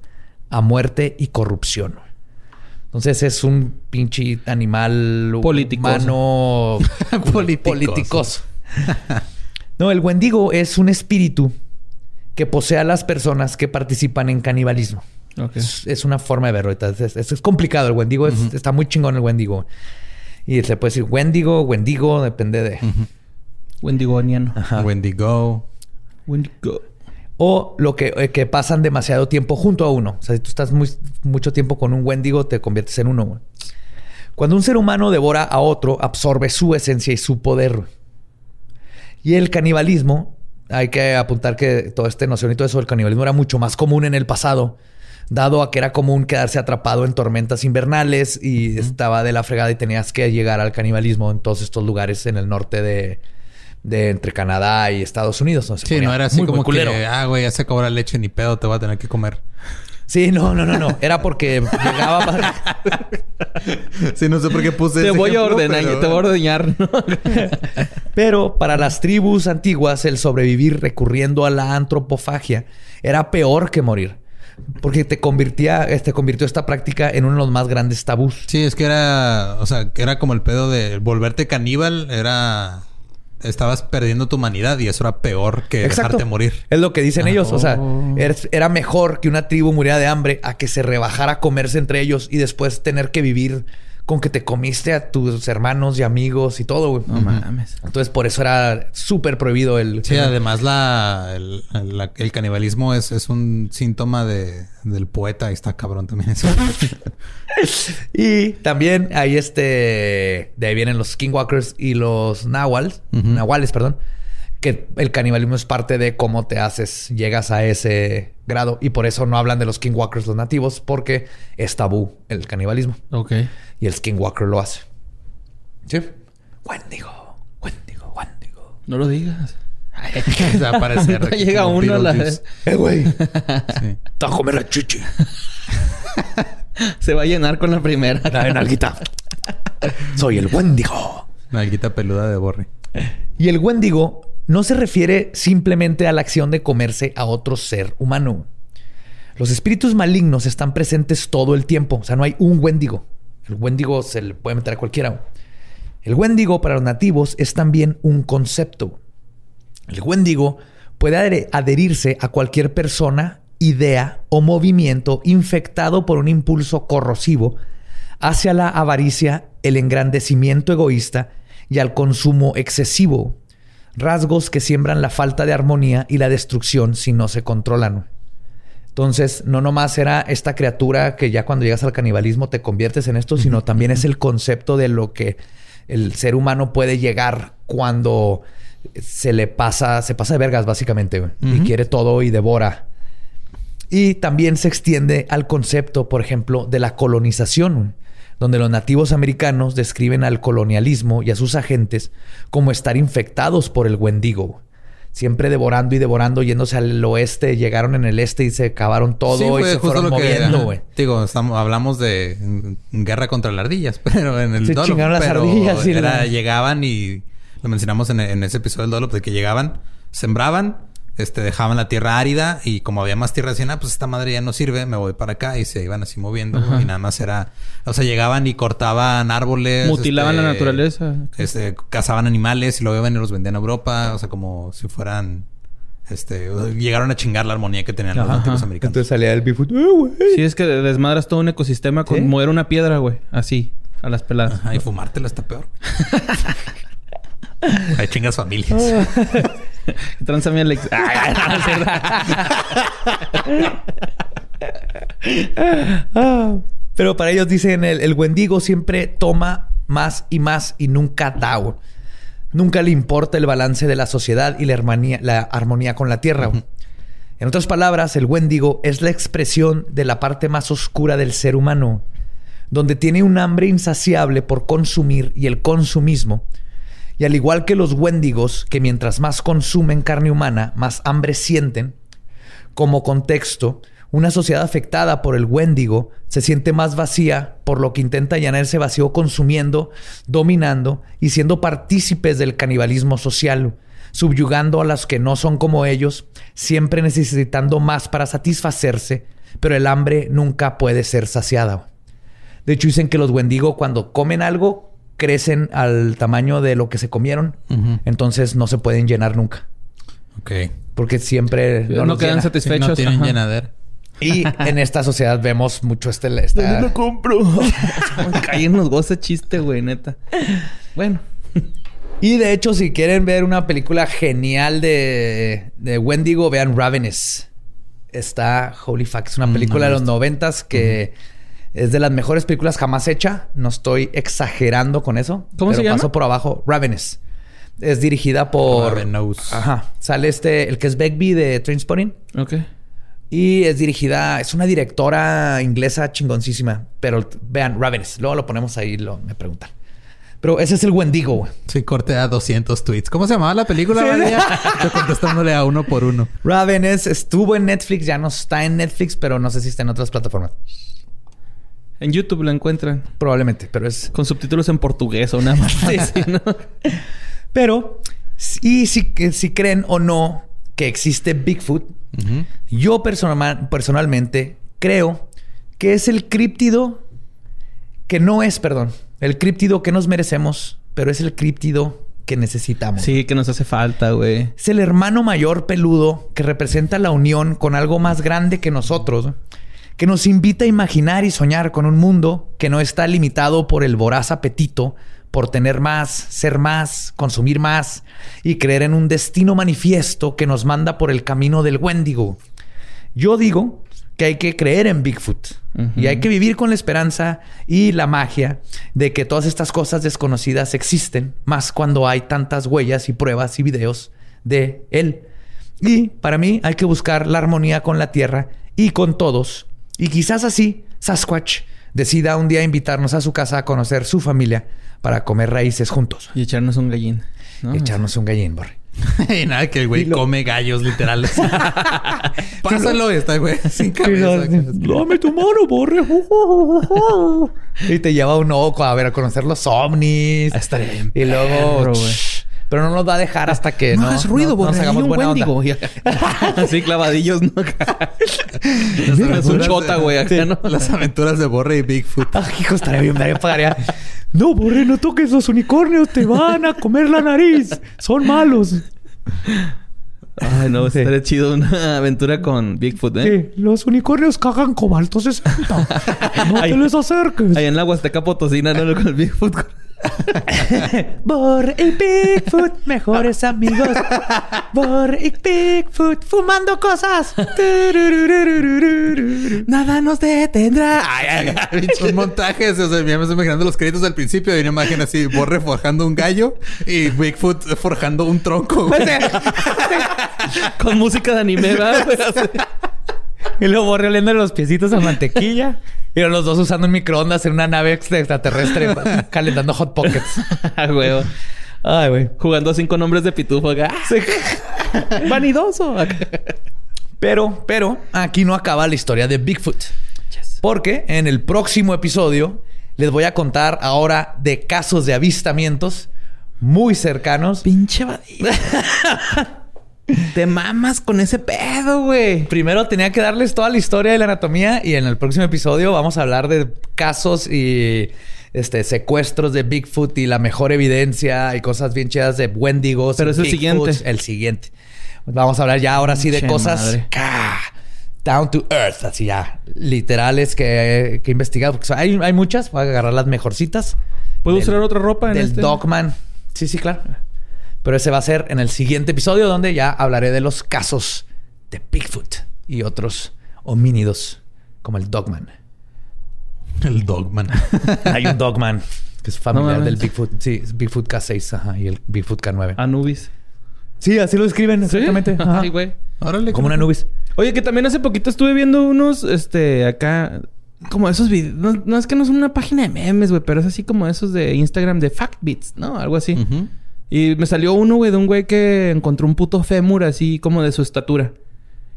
a muerte y corrupción. Entonces es un pinche animal Politicoso. humano Politicoso. No, el Wendigo es un espíritu que posee a las personas que participan en canibalismo. Es, es una forma de verlo. Es, es- es complicado. El Wendigo es- está muy chingón el Wendigo. Y se puede decir Wendigo, Wendigo, depende de. Wendigoniano. Ajá. Wendigo. Wendigo. O lo que, eh, que pasan demasiado tiempo junto a uno. O sea, si tú estás muy, mucho tiempo con un Wendigo, te conviertes en uno. Cuando un ser humano devora a otro, absorbe su esencia y su poder. Y el canibalismo, hay que apuntar que toda esta noción y todo eso del canibalismo era mucho más común en el pasado, dado a que era común quedarse atrapado en tormentas invernales y estaba de la fregada y tenías que llegar al canibalismo en todos estos lugares en el norte de, de entre Canadá y Estados Unidos. Sí, no era así muy, muy como culero. que, ah, güey, ya se la leche, ni pedo, te voy a tener que comer. Sí, no, no, no, no. Era porque llegaba para... Sí, no sé por qué puse Te ese voy a ordenar, pero- te voy a ordeñar. ¿no? Pero para las tribus antiguas, el sobrevivir recurriendo a la antropofagia era peor que morir. Porque te convertía, este, convirtió esta práctica en uno de los más grandes tabús. Sí, es que era, o sea, que era como el pedo de volverte caníbal, era estabas perdiendo tu humanidad y eso era peor que dejarte morir. Es lo que dicen ellos. O sea, Oh. era, era mejor que una tribu muriera de hambre a que se rebajara a comerse entre ellos y después tener que vivir con que te comiste a tus hermanos y amigos y todo, güey. No mames. Entonces, por eso era súper prohibido el... Sí, además la, el, la- el canibalismo es, es un síntoma de, del poeta y está cabrón también eso. Y también hay este... De ahí vienen los skinwalkers y los nahuals. Ujú. Nahuales, perdón. Que el canibalismo es parte de cómo te haces... Llegas a ese grado. Y por eso no hablan de los skinwalkers los nativos. Porque es tabú el canibalismo. Ok. Y el skinwalker lo hace. ¿Sí? Wendigo. Wendigo. Wendigo. No lo digas. Se va a aparecer aquí Llega uno a la. ¡Eh, güey! Sí. ¡Te a comer la chichi! Se va a llenar con la primera. La nalguita. Soy el Wendigo. La alguita peluda de Borre. Y el Wendigo no se refiere simplemente a la acción de comerse a otro ser humano. Los espíritus malignos están presentes todo el tiempo. O sea, no hay un Wendigo. El Wendigo se le puede meter a cualquiera. El Wendigo para los nativos es también un concepto. El Wendigo puede adher- adherirse a cualquier persona, idea o movimiento infectado por un impulso corrosivo hacia la avaricia, el engrandecimiento egoísta y al consumo excesivo. Rasgos que siembran la falta de armonía y la destrucción si no se controlan. Entonces, no nomás era esta criatura que ya cuando llegas al canibalismo te conviertes en esto, sino también es el concepto de lo que el ser humano puede llegar cuando se le pasa, se pasa de vergas básicamente, y quiere todo y devora. Y también se extiende al concepto, por ejemplo, de la colonización, donde los nativos americanos describen al colonialismo y a sus agentes como estar infectados por el Wendigo. Siempre devorando y devorando, yéndose al oeste, llegaron en el este y se cavaron todo Sí, y se fueron moviendo, güey. Digo, estamos, hablamos de guerra contra las ardillas, pero en el Se Dolop, chingaron las ardillas y era- la- llegaban y lo mencionamos en, en ese episodio del Dolop, de que llegaban, sembraban, este, dejaban la tierra árida y como había más tierra así, "Ah, pues esta madre ya no sirve, me voy para acá y se iban así moviendo Ajá. y nada más era, o sea, llegaban y cortaban árboles, Mutilaban este, la naturaleza. este, cazaban animales y luego iban y los vendían a Europa, o sea, como si fueran, este, llegaron a chingar la armonía que tenían los Ajá. nativos americanos. Entonces salía el Bigfoot. "Eh, güey". Sí, es que desmadras todo un ecosistema con ¿Sí? mover una piedra, güey. Así, a las peladas. Ajá, y fumártela está peor. Ahí chingas familias. Alex. Ay, no, cierto. Ah, pero para ellos dicen el, el Wendigo siempre toma más y más y nunca da. güey. Nunca le importa el balance de la sociedad y la armonía, la armonía con la tierra. güey. En otras palabras, el Wendigo es la expresión de la parte más oscura del ser humano, donde tiene un hambre insaciable por consumir y el consumismo. Y al igual que los Wendigos, que mientras más consumen carne humana, más hambre sienten, como contexto, una sociedad afectada por el Wendigo se siente más vacía, por lo que intenta llenar ese vacío consumiendo, dominando y siendo partícipes del canibalismo social, subyugando a los que no son como ellos, siempre necesitando más para satisfacerse, pero el hambre nunca puede ser saciada. De hecho, dicen que los Wendigo cuando comen algo crecen al tamaño de lo que se comieron, entonces no se pueden llenar nunca, Ok. porque siempre No, quedan llena. satisfechos. no tienen Ajá. llenadera. Y en esta sociedad vemos mucho este... esta- compro. Caí en los goces chiste, güey, neta. Bueno. Y de hecho, si quieren ver una película genial de, de Wendigo, vean Ravenous. Está Holy Fuck. Es una Mm, película no de los noventas que es de las mejores películas jamás hecha. No estoy exagerando con eso. ¿Cómo se llama? pasó por abajo. Ravenous. Es dirigida por... Ravenous. Ajá. Sale este... El que es Begbie de Trainspotting. Ok. Y es dirigida... Es una directora inglesa chingoncísima. Pero vean, Ravenous. Luego lo ponemos ahí. Lo, me preguntan. Pero ese es el Wendigo, güey. Sí, corte a 200 tweets. ¿Cómo se llamaba la película, María? Yo contestándole a uno por uno. Ravenous estuvo en Netflix, ya no está en Netflix, pero no sé si está en otras plataformas. En YouTube la encuentran. Probablemente, pero es. Con subtítulos en portugués o nada más. Sí. ¿no? Pero, y si, que- si creen o no que existe Bigfoot, yo personal- personalmente creo que es el críptido que no es, perdón, el críptido que nos merecemos, pero es el críptido que necesitamos. Sí, que nos hace falta, güey. Es el hermano mayor peludo que representa la unión con algo más grande que nosotros, que nos invita a imaginar y soñar con un mundo que no está limitado por el voraz apetito, por tener más, ser más, consumir más y creer en un destino manifiesto que nos manda por el camino del Wendigo. Yo digo que hay que creer en Bigfoot y hay que vivir con la esperanza y la magia de que todas estas cosas desconocidas existen, más cuando hay tantas huellas y pruebas y videos de él. Y para mí hay que buscar la armonía con la tierra y con todos. Y quizás así Sasquatch decida un día invitarnos a su casa a conocer su familia para comer raíces juntos. Y echarnos un gallín. ¿no? Y echarnos un gallín, Borre. y nada, que el güey lo- come gallos literales. Pásalo esta, güey. Sin cabeza. Dame tu mano, borre. y te lleva un ojo a ver, a conocer los ovnis. Ah, estaría bien Y luego. perro. Pero no nos va a dejar hasta que no, hagas ruido, no- no hagamos un buena onda. Wendigo. Así clavadillos, ¿no? Es un chota, güey, acá, ¿no? Las aventuras de Borre y Bigfoot. Ay, hijo, estaría bien, daría pagaría. No, borre, no toques los unicornios, te van a comer la nariz. Son malos. Ay, no, estaría chido una aventura con Bigfoot, ¿eh? Sí, los unicornios cagan cobalto 60. No Ay. te les acerques. Ahí en la Huasteca Potosina, ¿no? Con el Bigfoot. Borre y Bigfoot, mejores amigos. Borre y Bigfoot, fumando cosas. Nada nos detendrá. Ay, ay, Son montajes, o sea, ya me estoy imaginando los créditos del principio. Hay una imagen así, Borre forjando un gallo y Bigfoot forjando un tronco. güey. Con música de anime, ¿verdad? Y luego Borre oliendo los piecitos a mantequilla. Y los dos usando un microondas en una nave extra- extraterrestre calentando hot pockets. Ah, huevo. Ay, güey. Jugando cinco nombres de pitufo acá. Vanidoso. Pero, pero, aquí no acaba la historia de Bigfoot. Porque en el próximo episodio les voy a contar ahora de casos de avistamientos muy cercanos. Pinche vadillo. Te mamas con ese pedo, güey. Primero tenía que darles toda la historia de la anatomía y en el próximo episodio vamos a hablar de casos y este secuestros de Bigfoot y la mejor evidencia y cosas bien chidas de Wendigos. Pero es el siguiente. El siguiente. Vamos a hablar ya ahora sí de cosas ca- down to earth, así ya literales que, que investigar. Porque hay, hay muchas, voy a agarrar las mejorcitas. ¿Puedo Del- usar otra ropa en del este? Dogman. Sí, sí, claro. Pero ese va a ser en el siguiente episodio donde ya hablaré de los casos de Bigfoot y otros homínidos como el Dogman. El Dogman. Hay un Dogman que es familiar No del. Bigfoot. Sí, es Bigfoot K6 ajá, y el Bigfoot K9. Anubis. Sí, así lo escriben exactamente. Ajá. Ay, güey. Órale. Como una nubis. Oye, que también hace poquito estuve viendo unos, este, acá, como esos videos. No, no es que no son una página de memes, güey, pero es así como esos de Instagram de Fact Beats, ¿no? Algo así. Ujú. Y me salió uno, güey, de un güey que encontró un puto fémur así como de su estatura.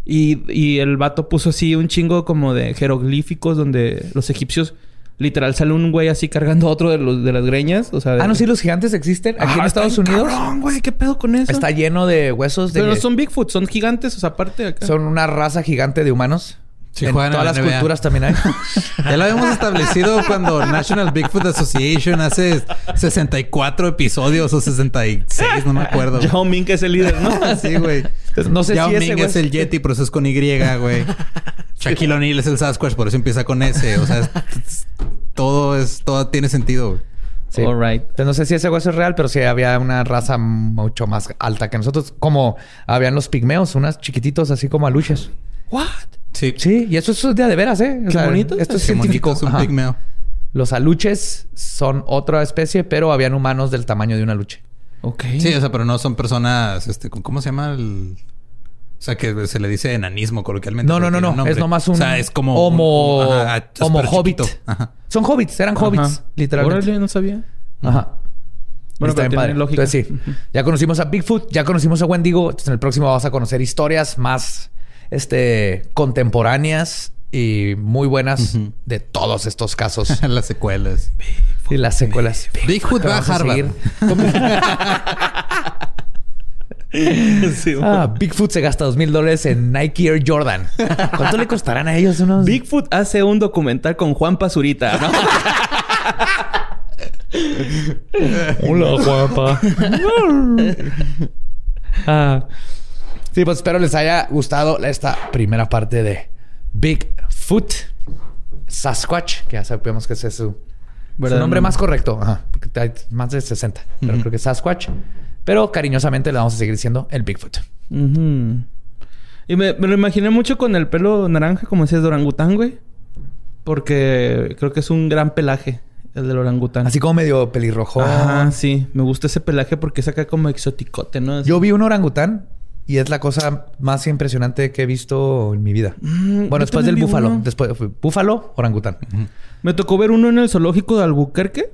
Y, y el vato puso así un chingo como de jeroglíficos donde los egipcios literal sale un güey así cargando a otro de, los, de las greñas. O sea, de- Ah, no, sí, los gigantes existen aquí Ah, en Estados Unidos. Cabrón, güey, ¿qué pedo con eso? Está lleno de huesos de. Pero no son Bigfoot, son gigantes, o sea, aparte de acá. son una raza gigante de humanos. Sí, en todas la las NBA. culturas también hay. Ya lo habíamos establecido cuando National Bigfoot Association hace 64 episodios o 66, no me acuerdo. Yao Ming, que es el líder, ¿no? sí, güey. No sé Yao si Ming es el Yeti, pero eso es con Y, güey. Shaquille O'Neal es el Sasquatch, por eso empieza con S. O sea, es- es- todo es, todo tiene sentido. güey. Sí. All right. Entonces, no sé si ese hueso es real, pero sí había una raza mucho más alta que nosotros. Como habían los pigmeos, unas chiquititos así como aluches. What? Sí. Sí, y eso es de, de veras, ¿eh? O Qué bonito. Esto es Qué científico. bonito, es un pigmeo. Los aluches son otra especie, pero habían humanos del tamaño de un aluche. Ok. Sí, o sea, pero no son personas, este, ¿cómo se llama el...? O sea, que se le dice enanismo coloquialmente. No, no, no, no. Es nomás un O sea, es como... homo, un- ajá, es homo hobbit. Ajá. Son hobbits, eran Ajá. hobbits, literalmente. Órale, no sabía. Ajá. Bueno, Está pero bien padre. lógica. Entonces sí, ya conocimos a Bigfoot, ya conocimos a Wendigo. Entonces en el próximo vamos a conocer historias más este, contemporáneas y muy buenas de todos estos casos Las secuelas. y las secuelas. Bigfoot va a Harvard. Sí, Ah, Bigfoot se gasta dos mil dólares en Nike Air Jordan. ¿Cuánto le costarán a ellos unos? Bigfoot hace un documental con Juan Pazurita, ¿no? Hola, guapa. Ah. Sí, pues espero les haya gustado esta primera parte de Bigfoot Sasquatch, que ya sabemos que ese es su, nombre más correcto. Ajá, porque hay más de 60, pero creo que es Sasquatch. Pero cariñosamente le vamos a seguir diciendo el Bigfoot. Y me, me lo imaginé mucho con el pelo naranja, como decías, de orangután, güey. Porque creo que es un gran pelaje, el del orangután. Así como medio pelirrojo. Ah, sí. Me gusta ese pelaje porque saca como exoticote, ¿no? Yo vi un orangután y es la cosa más impresionante que he visto en mi vida. Mm, bueno, después del búfalo. uno. Después fue búfalo, orangután. Me tocó ver uno en el zoológico de Albuquerque.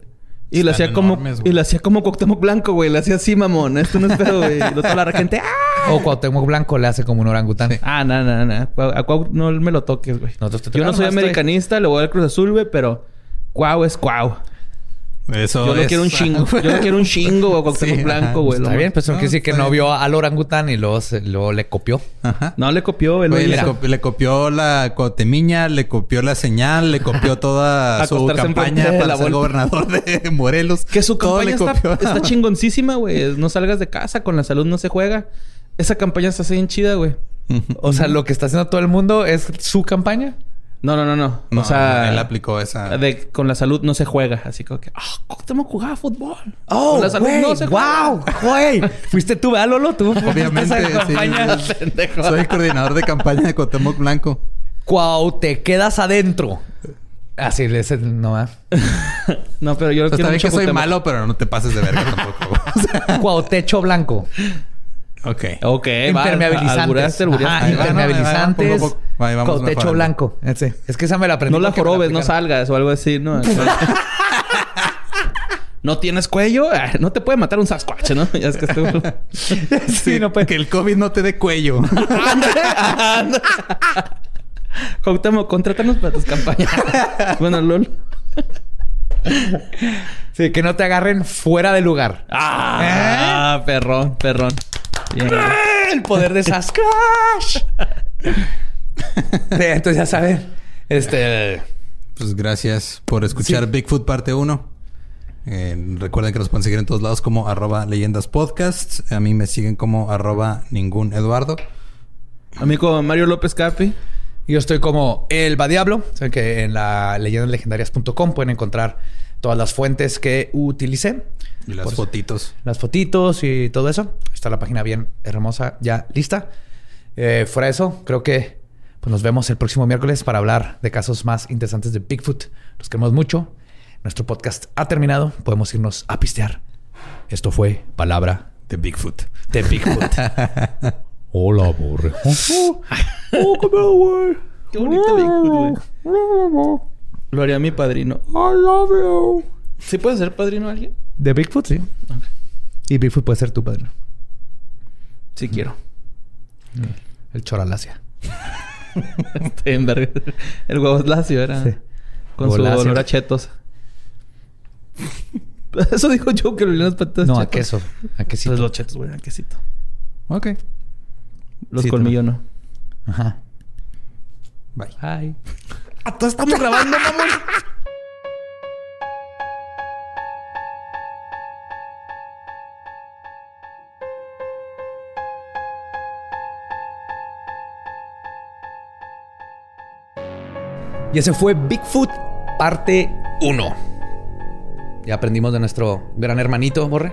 Y le Están hacía como... güey. y hacía como Cuauhtémoc Blanco, güey. Le hacía así, mamón. Esto no es pedo, güey. Y lo- toda la gente... ¡Ah! O Cuauhtémoc Blanco le hace como un orangután. Ah, no, no, no. A Cuau no me lo toques, güey. Yo no soy nomás estoy- americanista, le voy al Cruz Azul, güey, pero Cuau es Cuau. Eso Yo no es- quiero un chingo. Yo no quiero un chingo o Cuauhtémoc Sí, Blanco, güey. Está Lo bien, pues no No, decir que está no bien. vio al orangután y luego, se- luego le copió. Ajá. No le copió, él lo Güey, le, copió la cotemiña, le copió la señal, le copió toda su campaña para la ser vuelta. gobernador de Morelos. Que su Todo campaña le está, copió. está chingoncísima, güey. No salgas de casa, con la salud no se juega. Esa campaña está así bien chida, güey. O sea, lo que está haciendo todo el mundo es su campaña. No, no, no, no. No, o sea, él aplicó esa. de- con la salud no se juega. Así como que, ah, Cuauhtémoc jugaba fútbol. Oh, con la salud no se juega. wow, güey. Fuiste tú, ¿verdad, Lolo? Tú Obviamente, sí. Pendejo. Soy el coordinador de campaña de Cuauhtémoc Blanco. Cuau, te quedas adentro. Así ese no ¿verdad? No, pero yo O sea, quiero mucho que soy Cuauhtémoc. malo, pero no te pases de verga tampoco. O sea, Cuautecho blanco. Ok. Ok. Impermeabilizantes. Ajá, impermeabilizantes. vamos Cuautecho mejorando. blanco. Ese. Es que esa me la aprendí. No la jorobes, no salgas o algo así, ¿no? ¿No tienes cuello? Ah, No te puede matar un Sasquatch, ¿no? Ya es que estuvo... Sí, no puede. Que el COVID no te dé cuello. Cuauhtémoc, contrátanos para tus campañas. bueno, LOL. Sí, que no te agarren fuera de lugar. Ah, perrón, perrón. El poder de Sasquatch. Sí, entonces ya saben. Este. Pues gracias por escuchar Bigfoot parte 1. Eh, recuerden que nos pueden seguir en todos lados como arroba leyendas podcasts. A mí me siguen como arroba ningún Eduardo. Amigo Mario López Capi. Yo estoy como El Va Diablo. Saben que en la leyendaslegendarias.com pueden encontrar todas las fuentes que utilicé. Y las fotitos. Las fotitos y todo eso. Está la página bien hermosa, ya lista. Eh, fuera de eso, creo que pues nos vemos el próximo miércoles para hablar de casos más interesantes de Bigfoot. Los queremos mucho. Nuestro podcast ha terminado. Podemos irnos a pistear. Esto fue Palabra de Bigfoot. De Bigfoot. Hola, borre. oh, Qué bonito Bigfoot, güey. Lo haría mi padrino. I love you. ¿Sí puede ser padrino alguien? De Bigfoot, sí. Y Bigfoot puede ser tu padrino. Sí quiero. El choralacia. El huevo lacio era. Sí. Con su olor a chetos. Eso dijo yo que lo las patatas. No, a queso. A quesito. Pues los chetos, güey, a quesito. Ok. Los colmillos no. Ajá. Bye. Bye. ¿A todos estamos grabando, mamón? Y ese fue Bigfoot parte 1. Ya aprendimos de nuestro gran hermanito, Borre.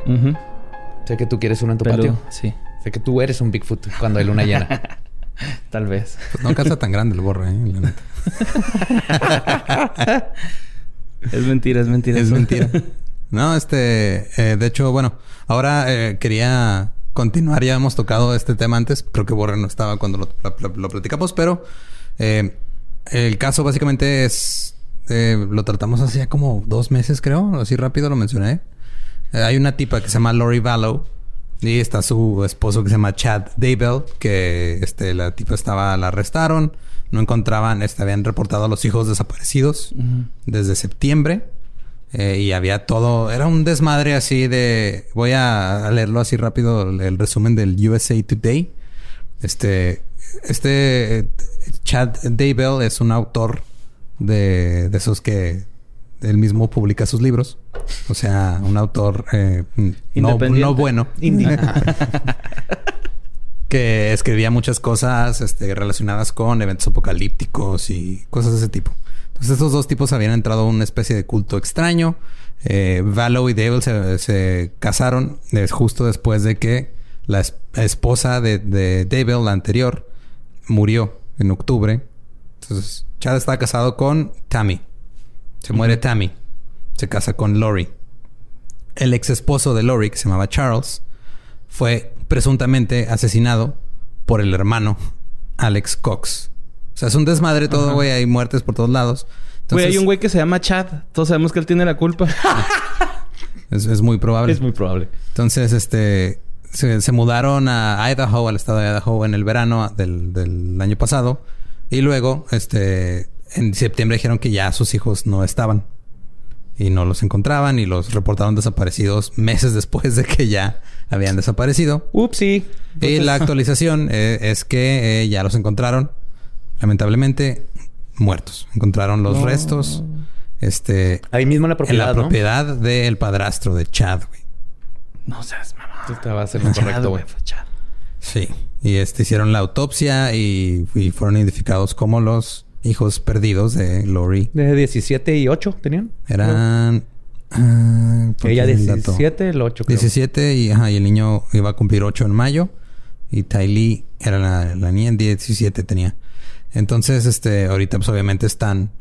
Sé que tú quieres uno en tu patio. Sí. Sé que tú eres un Bigfoot cuando hay luna llena. Tal vez. Pues no calza tan grande el borre, ¿eh? La neta. es mentira, es mentira. Es mentira. No, este... Eh, de hecho, bueno. Ahora eh, quería continuar. Ya hemos tocado este tema antes. Creo que Borre no estaba cuando lo, lo platicamos. Pero... Eh, el caso básicamente es... Eh, lo tratamos hace ya como dos meses, creo. Así rápido lo mencioné. Eh, hay una tipa que se llama Lori Vallow. Y está su esposo que se llama Chad Daybell. Que este, la tipa estaba... La arrestaron. No encontraban... Este, habían reportado a los hijos desaparecidos. Desde septiembre. Eh, y había todo... Era un desmadre así de... Voy a leerlo así rápido. El resumen del USA Today. Este... Este Chad Daybell es un autor de, de esos que él mismo publica sus libros. O sea, un autor eh, no, no, bueno. que escribía muchas cosas este, relacionadas con eventos apocalípticos y cosas de ese tipo. Entonces, estos dos tipos habían entrado a una especie de culto extraño. Eh, Valo y Daybell se, casaron justo después de que la esposa de, de la anterior, murió en octubre. Entonces, Chad está casado con Tammy. Se muere Tammy. Se casa con Lori. El ex esposo de Lori, que se llamaba Charles, fue presuntamente asesinado por el hermano Alex Cox. O sea, es un desmadre todo, güey. Hay muertes por todos lados. Güey, hay un güey que se llama Chad. Todos sabemos que él tiene la culpa. es, muy probable. Es muy probable. Entonces, este se, mudaron a Idaho, al estado de Idaho, en el verano del, año pasado. Y luego, este, en septiembre dijeron que ya sus hijos no estaban. Y no los encontraban y los reportaron desaparecidos meses después de que ya habían desaparecido. Upsi. Y la actualización eh, es que eh, ya los encontraron. Lamentablemente, muertos. Encontraron los restos. Este. Ahí mismo en la propiedad. En la propiedad del padrastro de Chad, güey. No seas te va a ser lo correcto, güey. Sí. Y este hicieron la autopsia y, fueron identificados como los hijos perdidos de Lori. De 17 y 8 tenían. Eran. Uh, Ella 17, el 8 creo. 17 y, ajá, y el niño iba a cumplir 8 en mayo. Y Ty era la, la niña en 17 tenía. Entonces, este, ahorita pues obviamente están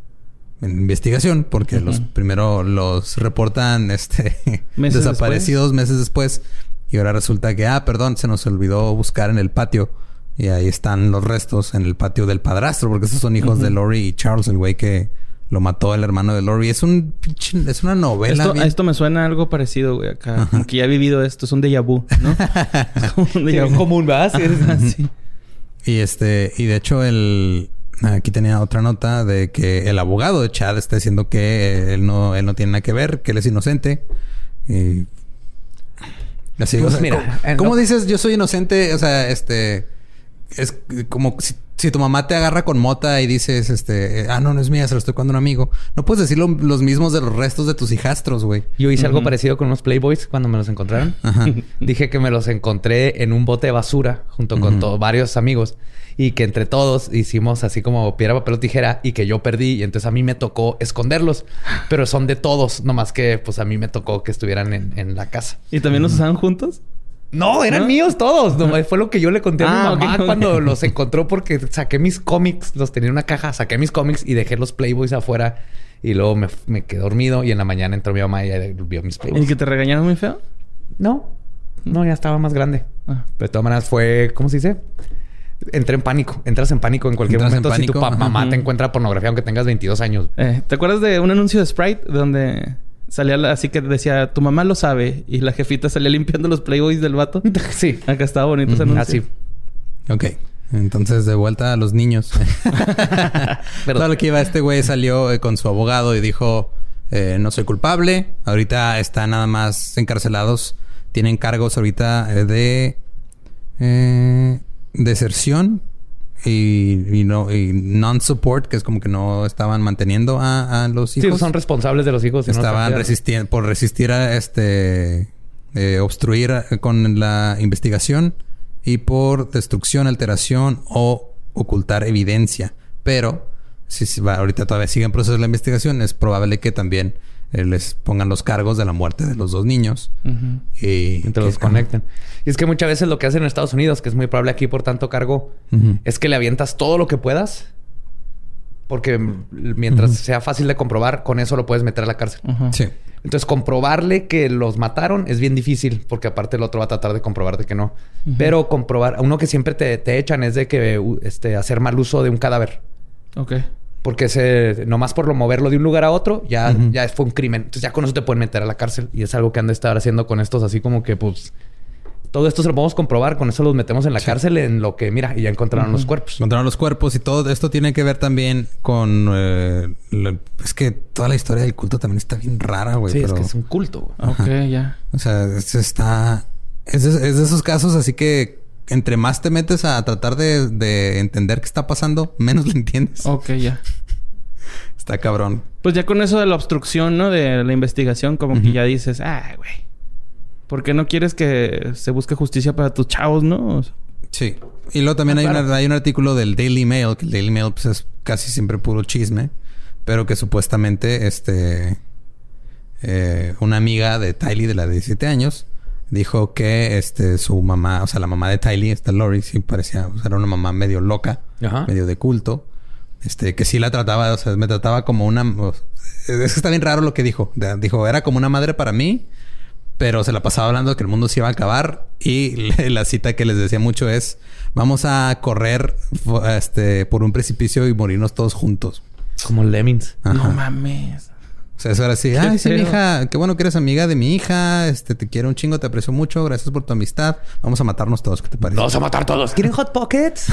en investigación porque los primero los reportan este desaparecidos meses después y ahora resulta que, ah, perdón, se nos olvidó buscar en el patio. Y ahí están los restos en el patio del padrastro, porque esos son hijos de Lori y Charles, el güey que lo mató el hermano de Lori. Es un es una novela. Esto, esto me suena algo parecido, güey, acá. Que ya he vivido esto, es un déjà vu, ¿no? un déjà vu. común, ¿verdad? Sí, Y este, y de hecho el aquí tenía otra nota de que el abogado de Chad está diciendo que él no, él no tiene nada que ver, que él es inocente. Y Así, pues mira, ¿cómo, dices yo soy inocente? O sea, este, es como si, si tu mamá te agarra con mota y dices, este, ah, no, no es mía, se lo estoy cuando a un amigo. No puedes decir lo- los mismos de los restos de tus hijastros, güey. Yo hice algo parecido con unos Playboys cuando me los encontraron. Dije que me los encontré en un bote de basura junto con varios amigos y que entre todos hicimos así como piedra, papel o tijera y que yo perdí y entonces a mí me tocó esconderlos, pero son de todos, nomás que pues a mí me tocó que estuvieran en, en la casa. ¿Y también los usaban juntos? No, eran ¿No? míos todos. Nomás fue lo que yo le conté a Ah, mi mamá ok, ok. cuando los encontró porque saqué mis cómics, los tenía en una caja, saqué mis cómics y dejé los Playboys afuera y luego me, me quedé dormido y en la mañana entró mi mamá y ella vio mis ¿Y Playboys. que te regañaron muy feo? No, no, ya estaba más grande. Ah. Pero de todas maneras fue, ¿cómo se dice? Entré en pánico. Entras en pánico en cualquier Entras en momento si tu mamá te encuentra pornografía aunque tengas 22 años. Eh, ¿Te acuerdas de un anuncio de Sprite donde salía la- así que decía tu mamá lo sabe y la jefita salía limpiando los playboys del vato? sí. Acá estaba bonito ese anuncio. Así. Ok. Entonces, de vuelta a los niños. Todo lo que iba este güey salió eh, con su abogado y dijo, eh, no soy culpable. Ahorita están nada más encarcelados. Tienen cargos ahorita eh, de eh, deserción y, y no y non-support, que es como que no estaban manteniendo a, a los Sí, hijos. son responsables de los hijos. estaban resistiendo por resistir a este eh, obstruir eh, con la investigación y por destrucción, alteración o ocultar evidencia. Pero si se va, ahorita todavía sigue en proceso la investigación, es probable que también eh, les pongan los cargos de la muerte de los dos niños y Y te los conecten. Y es que muchas veces lo que hacen en Estados Unidos, que es muy probable aquí por tanto cargo, es que le avientas todo lo que puedas. Porque mientras sea fácil de comprobar, con eso lo puedes meter a la cárcel. Sí. Entonces, comprobarle que los mataron es bien difícil, porque aparte el otro va a tratar de comprobarte que no. Pero comprobar, uno que siempre te, te echan es de que este, hacer mal uso de un cadáver. Ok. Porque ese, nomás por lo moverlo de un lugar a otro, ya, ya fue un crimen. Entonces ya con eso te pueden meter a la cárcel. Y es algo que han de estar haciendo con estos, así como que, pues, todo esto se lo podemos comprobar. Con eso los metemos en la cárcel en lo que, mira, y ya encontraron los cuerpos. Encontraron los cuerpos y todo esto tiene que ver también con... eh, es que toda la historia del culto también está bien rara, güey. Sí, pero... es que es un culto. güey. Ok, ya. O sea, es- está... Es de, es de esos casos así que entre más te metes a tratar de, de entender qué está pasando, menos lo entiendes. Ok, ya. Está cabrón. Pues ya con eso de la obstrucción, ¿no? De la investigación, como que ya dices, ah, güey. ¿Por qué no quieres que se busque justicia para tus chavos, no? O sea, Sí. Y luego también hay, claro. una- hay un artículo del Daily Mail, que el Daily Mail pues, es casi siempre puro chisme, pero que supuestamente este eh, una amiga de Tylee de la de 17 años dijo que este su mamá, o sea, la mamá de Tylee, esta Lori, sí parecía, o sea, era una mamá medio loca, Ajá. medio de culto. Este, que sí la trataba, o sea, me trataba como una... es que está bien raro lo que dijo. Dijo, era como una madre para mí, pero se la pasaba hablando de que el mundo se iba a acabar. Y la cita que les decía mucho es, vamos a correr este, por un precipicio y morirnos todos juntos. Como Lemmings. Ajá. no mames. O sea, eso era así, Qué ay, sí, mi hija, qué bueno que eres amiga de mi hija, este, te quiero un chingo, te aprecio mucho, gracias por tu amistad. Vamos a matarnos todos, ¿qué te parece? Vamos a matar todos. ¿Quieren Hot Pockets?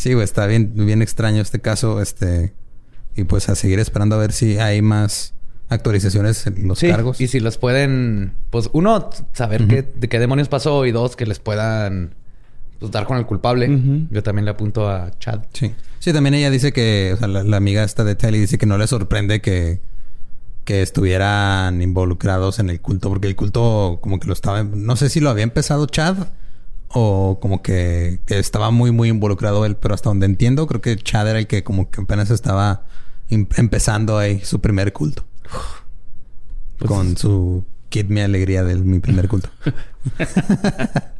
Sí, güey, está bien, bien extraño este caso, este, y pues a seguir esperando a ver si hay más actualizaciones en los sí. cargos. Y si los pueden, pues uno, saber qué, de qué demonios pasó y dos, que les puedan pues, dar con el culpable. Yo también le apunto a Chad. Sí. Sí, también ella dice que, o sea, la, la amiga esta de Telly dice que no le sorprende que, que estuvieran involucrados en el culto, porque el culto como que lo estaba, no sé si lo había empezado Chad o como que, estaba muy, muy involucrado él, pero hasta donde entiendo, creo que Chad era el que como que apenas estaba em- empezando ahí su primer culto. Pues con su Kid Me Alegría de mi primer culto.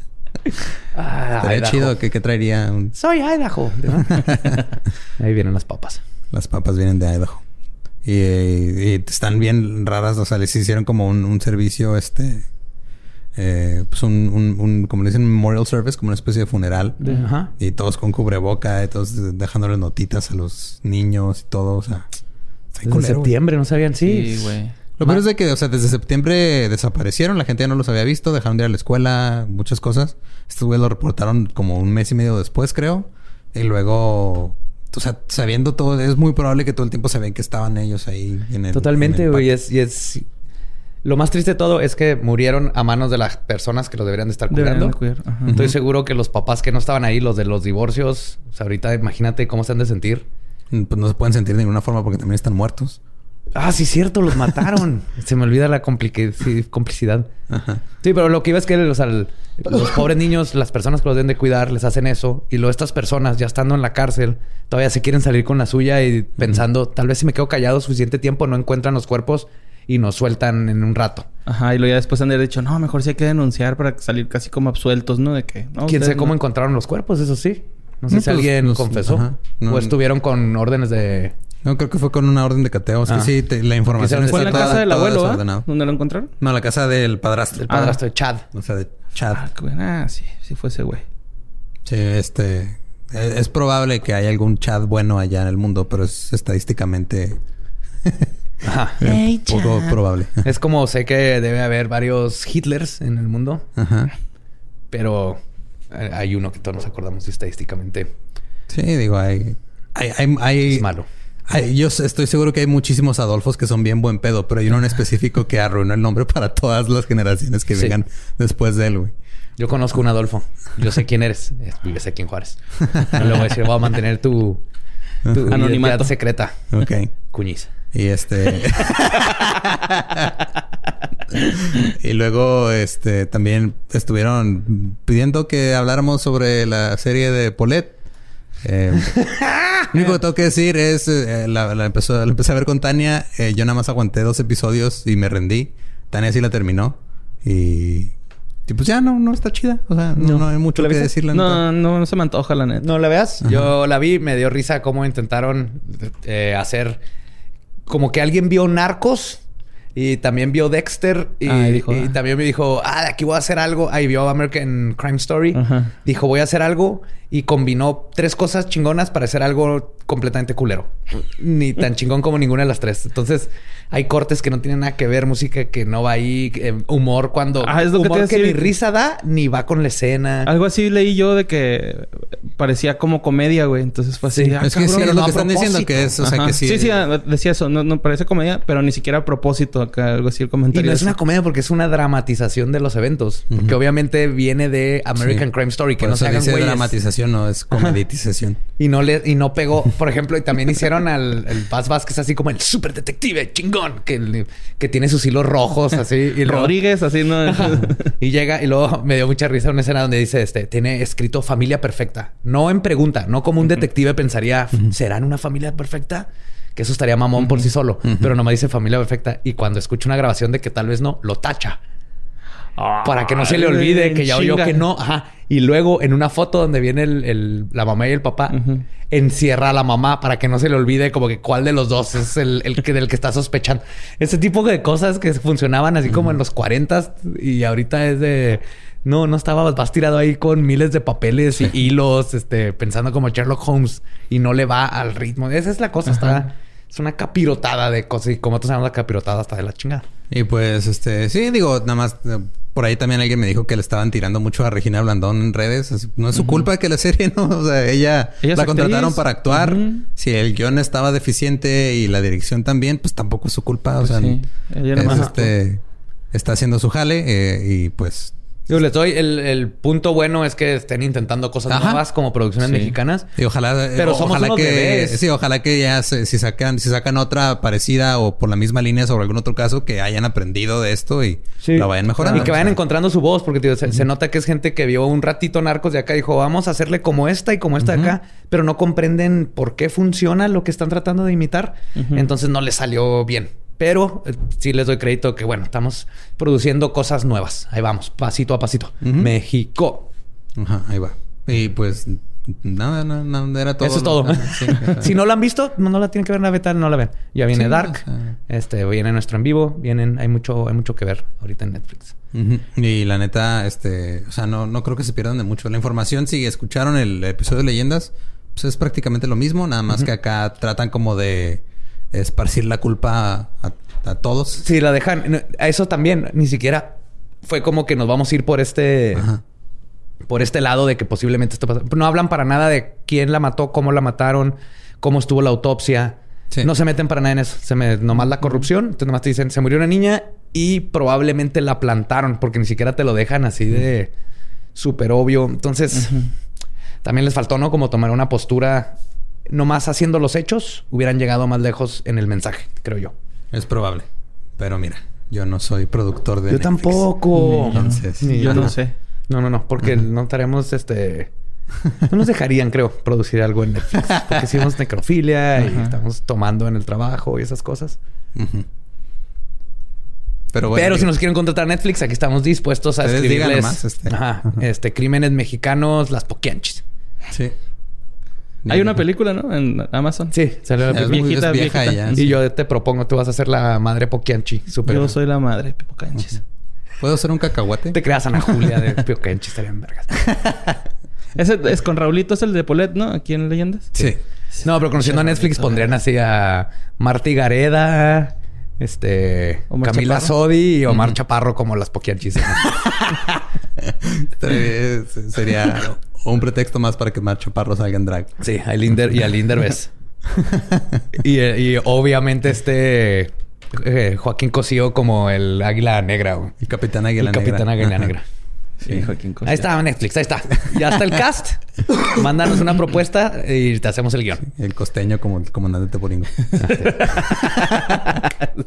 Ah, Estaría Idaho. chido que, que traería un- Soy Idaho. Ahí vienen las papas. Las papas vienen de Idaho. Y, y están bien raras. O sea, les hicieron como un, un servicio, este... eh, pues un, un, un- como le dicen, memorial service, como una especie de funeral. Ajá. Y todos con cubreboca, y todos dejándoles notitas a los niños y todo. O sea, güey. septiembre, ¿no sabían? Sí. Sí, güey. Lo peor es de que, o sea, desde septiembre desaparecieron, la gente ya no los había visto, dejaron de ir a la escuela, muchas cosas. Estos güeyes lo reportaron como un mes y medio después, creo. Y luego, o sea, sabiendo todo, es muy probable que todo el tiempo sabían que estaban ellos ahí en el. Totalmente, güey. parque. Es, y es... Lo más triste de todo es que murieron a manos de las personas que los deberían de estar Deberían cuidando. de cuidar, ajá. Estoy seguro que los papás que no estaban ahí, los de los divorcios, o sea, ahorita imagínate cómo se han de sentir. Pues no se pueden sentir de ninguna forma porque también están muertos. Ah, sí, cierto, los mataron. se me olvida la sí, complicidad. Ajá. Sí, pero lo que iba es que o sea, el- los pobres niños, las personas que los deben de cuidar, les hacen eso. Y luego estas personas, ya estando en la cárcel, todavía se quieren salir con la suya y pensando, tal vez si me quedo callado suficiente tiempo, no encuentran los cuerpos y nos sueltan en un rato. Ajá, y luego ya después han de haber dicho, no, mejor sí hay que denunciar para salir casi como absueltos, ¿no? De que, no, ¿Quién sabe cómo no. encontraron los cuerpos? Eso sí. No sé No, si pues, alguien confesó. ajá. No, o estuvieron con órdenes de... No, creo que fue con una orden de cateo. Es Ah. que sí, te- la información Quizás Fue en la está casa toda- del abuelo, desordenado. ¿Dónde lo encontraron? No, la casa del padrastro. del padrastro de Chad. O sea, de Chad. Ah, qué bueno. Ah, sí, sí fue ese güey. Sí, este... Es, es probable que haya algún Chad bueno allá en el mundo, pero es estadísticamente Ajá. eh, poco probable. Es como sé que debe haber varios Hitlers en el mundo, Ajá. pero eh, hay uno que todos nos acordamos estadísticamente Sí, digo, hay... Hay, hay, hay- es malo. Yo estoy seguro que hay muchísimos Adolfos que son bien buen pedo, pero hay uno en específico que arruinó el nombre para todas las generaciones que Sí. vengan después de él, güey. Yo conozco un Adolfo. Yo sé quién eres. Es- Vives aquí en Juárez. No le voy a decir, voy a mantener tu, tu anonimato secreta. Ok. Cuñiz. Y este. y luego, este, también estuvieron pidiendo que habláramos sobre la serie de Polet. Eh, lo único que tengo que decir es, eh, la, la empezó, la empecé a ver con Tania. eh, yo nada más aguanté dos episodios y me rendí. Tania sí la terminó. Y, y pues ya no, no está chida. O sea, no, no hay mucho ¿Tú la que viste? decirle. neta. No, no, no se me antoja la neta. No la veas. Yo la vi, me dio risa cómo intentaron eh, hacer como que alguien vio Narcos y también vio Dexter y, Ah, y dijo, y ah. también me dijo, ah, de aquí voy a hacer algo. Ahí vio American Crime Story. Ajá. Dijo, voy a hacer algo y combinó tres cosas chingonas para hacer algo completamente culero. Ni tan chingón como ninguna de las tres. Entonces, hay cortes que no tienen nada que ver, música que no va ahí, eh, humor cuando Ah, es lo que te humor que, ni risa da ni va con la escena. Algo así leí yo de que parecía como comedia, güey. Entonces fue así. Sí. ah, Es que sí, pero lo que están diciendo que es, o sea, Ajá. que sí. sí, sí, ah, decía eso. No, no parece comedia, pero ni siquiera a propósito acá, algo así el Y comentario. no es una comedia porque es una dramatización de los eventos. Porque obviamente viene de American Sí. Crime Story, que Por no se hagan dice güeyes. dramatización, no es comeditización. Y no le, y no pegó. Por ejemplo, y también hicieron al el Paz Vázquez así como el super detective chingón, que, tiene sus hilos rojos así. Y luego- Rodríguez, así, ¿no? y llega y luego me dio mucha risa una escena donde dice este tiene escrito familia perfecta. No en pregunta no como un detective pensaría serán una familia perfecta que eso estaría mamón por sí solo pero nomás dice familia perfecta y cuando escucha una grabación de que tal vez no lo tacha para que no se le olvide que ya oyó que no. Ajá. Y luego en una foto donde viene el, el- la mamá y el papá encierra a la mamá para que no se le olvide como que cuál de los dos es el, el que del que está sospechando. Ese tipo de cosas que funcionaban así como en los 40 y ahorita es de no, no estaba vas tirado ahí con miles de papeles y hilos, este, pensando como Sherlock Holmes y no le va al ritmo. Esa es la cosa, está es una capirotada de cosas y como tú sabes la capirotada hasta de la chingada. Y pues, este, sí, digo, nada más, eh, por ahí también alguien me dijo que le estaban tirando mucho a Regina Blandón en redes. Es- No es su culpa que la serie, ¿no? O sea, ella, la actriz. contrataron para actuar. Si el guion estaba deficiente y la dirección también, pues tampoco es su culpa. O Pues sea, sí. Ella es, este, está haciendo su jale eh, y pues... Yo les doy el, el punto bueno es que estén intentando cosas Ajá. nuevas como producciones Sí. mexicanas. Y ojalá, eh, Pero somos ojalá unos que bebés. sí, ojalá que ya se- si sacan, si sacan otra parecida o por la misma línea sobre algún otro caso, que hayan aprendido de esto y lo vayan mejorando. Y que vayan O sea, encontrando su voz, porque tío, se, se nota que es gente que vio un ratito narcos de acá y dijo, vamos a hacerle como esta y como esta de acá, pero no comprenden por qué funciona lo que están tratando de imitar. Entonces no les salió bien. Pero eh, sí les doy crédito que, bueno, estamos produciendo cosas nuevas. Ahí vamos, pasito a pasito. México. Ajá, ahí va. Y pues nada, nada, nada, era todo. Eso es todo. Sí, si no la han visto, no, no la tienen que ver en la beta, no la ven. Ya viene Sí, Dark. Este, viene nuestro en vivo. Vienen, hay mucho, hay mucho que ver ahorita en Netflix. Y la neta, este, o sea, no, no creo que se pierdan de mucho. La información, si escucharon el episodio de leyendas, pues es prácticamente lo mismo, nada más que acá tratan como de esparcir la culpa a, a todos. Si la dejan, a eso también, ni siquiera fue como que nos vamos a ir por este, Ajá. por este lado de que posiblemente esto pasa. No hablan para nada de quién la mató, cómo la mataron, cómo estuvo la autopsia. Sí. No se meten para nada en eso. Se me, nomás la corrupción. Entonces nomás te dicen, se murió una niña y probablemente la plantaron porque ni siquiera te lo dejan así de súper obvio. Entonces, también les faltó, ¿no? Como tomar una postura nomás haciendo los hechos, hubieran llegado más lejos en el mensaje, creo yo. Es probable. Pero mira, yo no soy productor de Yo tampoco. Entonces, yo no sé. No, no, no, porque no estaremos este no nos dejarían, creo, producir algo en Netflix. Porque hicimos necrofilia y estamos tomando en el trabajo y esas cosas. Pero, bueno, Pero si nos quieren contratar Netflix, aquí estamos dispuestos a escribirles más, este. este, crímenes mexicanos, las poquianchis. Sí. Hay una película, ¿no? En Amazon. Sí, salió la viejita, vieja Ya, y yo te propongo, tú vas a ser la madre Poquianchi. Super yo soy la madre Poquianchis. ¿Puedo ser un cacahuate? Te creas Ana Julia de Poquianchi, estarían vergas. Ese es con Raulito, es el de Polet, ¿no? Aquí en Leyendas. Sí. No, pero conociendo a Netflix pondrían así a Marty Gareda, este, Camila Sodi y Omar Chaparro como las Poquianchis. Sería un pretexto más para que Omar Chaparro salga en drag. Sí, a Linder y a Linder ves. y, obviamente este eh, Joaquín Cosío como el águila negra. El capitán águila negra. Capitán águila negra. Sí, Joaquín Ahí está Netflix, ahí está. Ya está el cast. Mándanos una propuesta y te hacemos el guion. el costeño como el comandante Teporingo. Ah,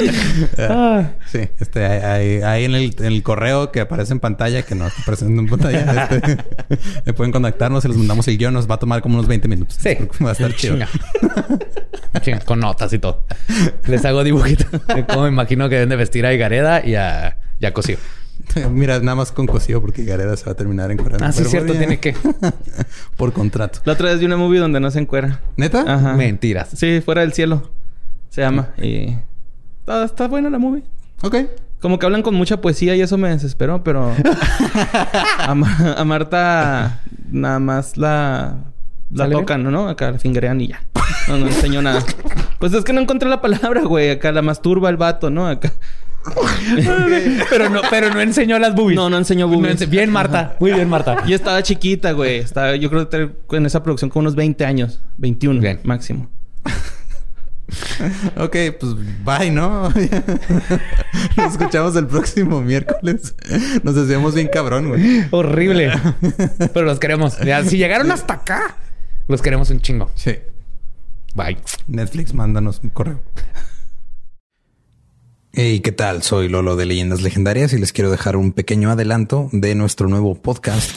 sí, este, ahí, en, el, correo que aparece en pantalla, que no está apareciendo en pantalla, este, pueden contactarnos y les mandamos el guion. Nos va a tomar como unos 20 minutos. Sí. Va a estar chido. con notas y todo. Les hago dibujitos. Como me imagino que deben de vestir a Igareda y a, y a Cosío. Mira, nada más con Cosío porque Gareda se va a terminar encuerando. Ah, sí, cierto, tiene que. Por contrato. La otra vez vi una movie donde no se encuera. ¿Neta? Ajá. Mentiras. Sí, fuera del cielo. Se llama. Y. Está, buena la movie. Ok. Como que hablan con mucha poesía y eso me desesperó, pero. a, Marta nada más la. La tocan, ¿no? Acá la fingerean y ya. No, no enseñó nada. Pues es que no encontré la palabra, güey. Acá la masturba el vato, ¿no? Acá. pero no, pero no enseñó las boobies. No, no enseñó boobies. bien, Marta. Muy bien, Marta. Y estaba chiquita, güey. Estaba, yo creo que en esa producción con unos 20 años. 21 bien. máximo. ok, pues bye, ¿no? Nos escuchamos el próximo miércoles. Nos hacemos bien cabrón, güey. Horrible. Pero los queremos. si llegaron hasta acá, los queremos un chingo. Sí. Bye. Netflix, mándanos un correo. Hey, ¿qué tal? Soy Lolo de Leyendas Legendarias y les quiero dejar un pequeño adelanto de nuestro nuevo podcast.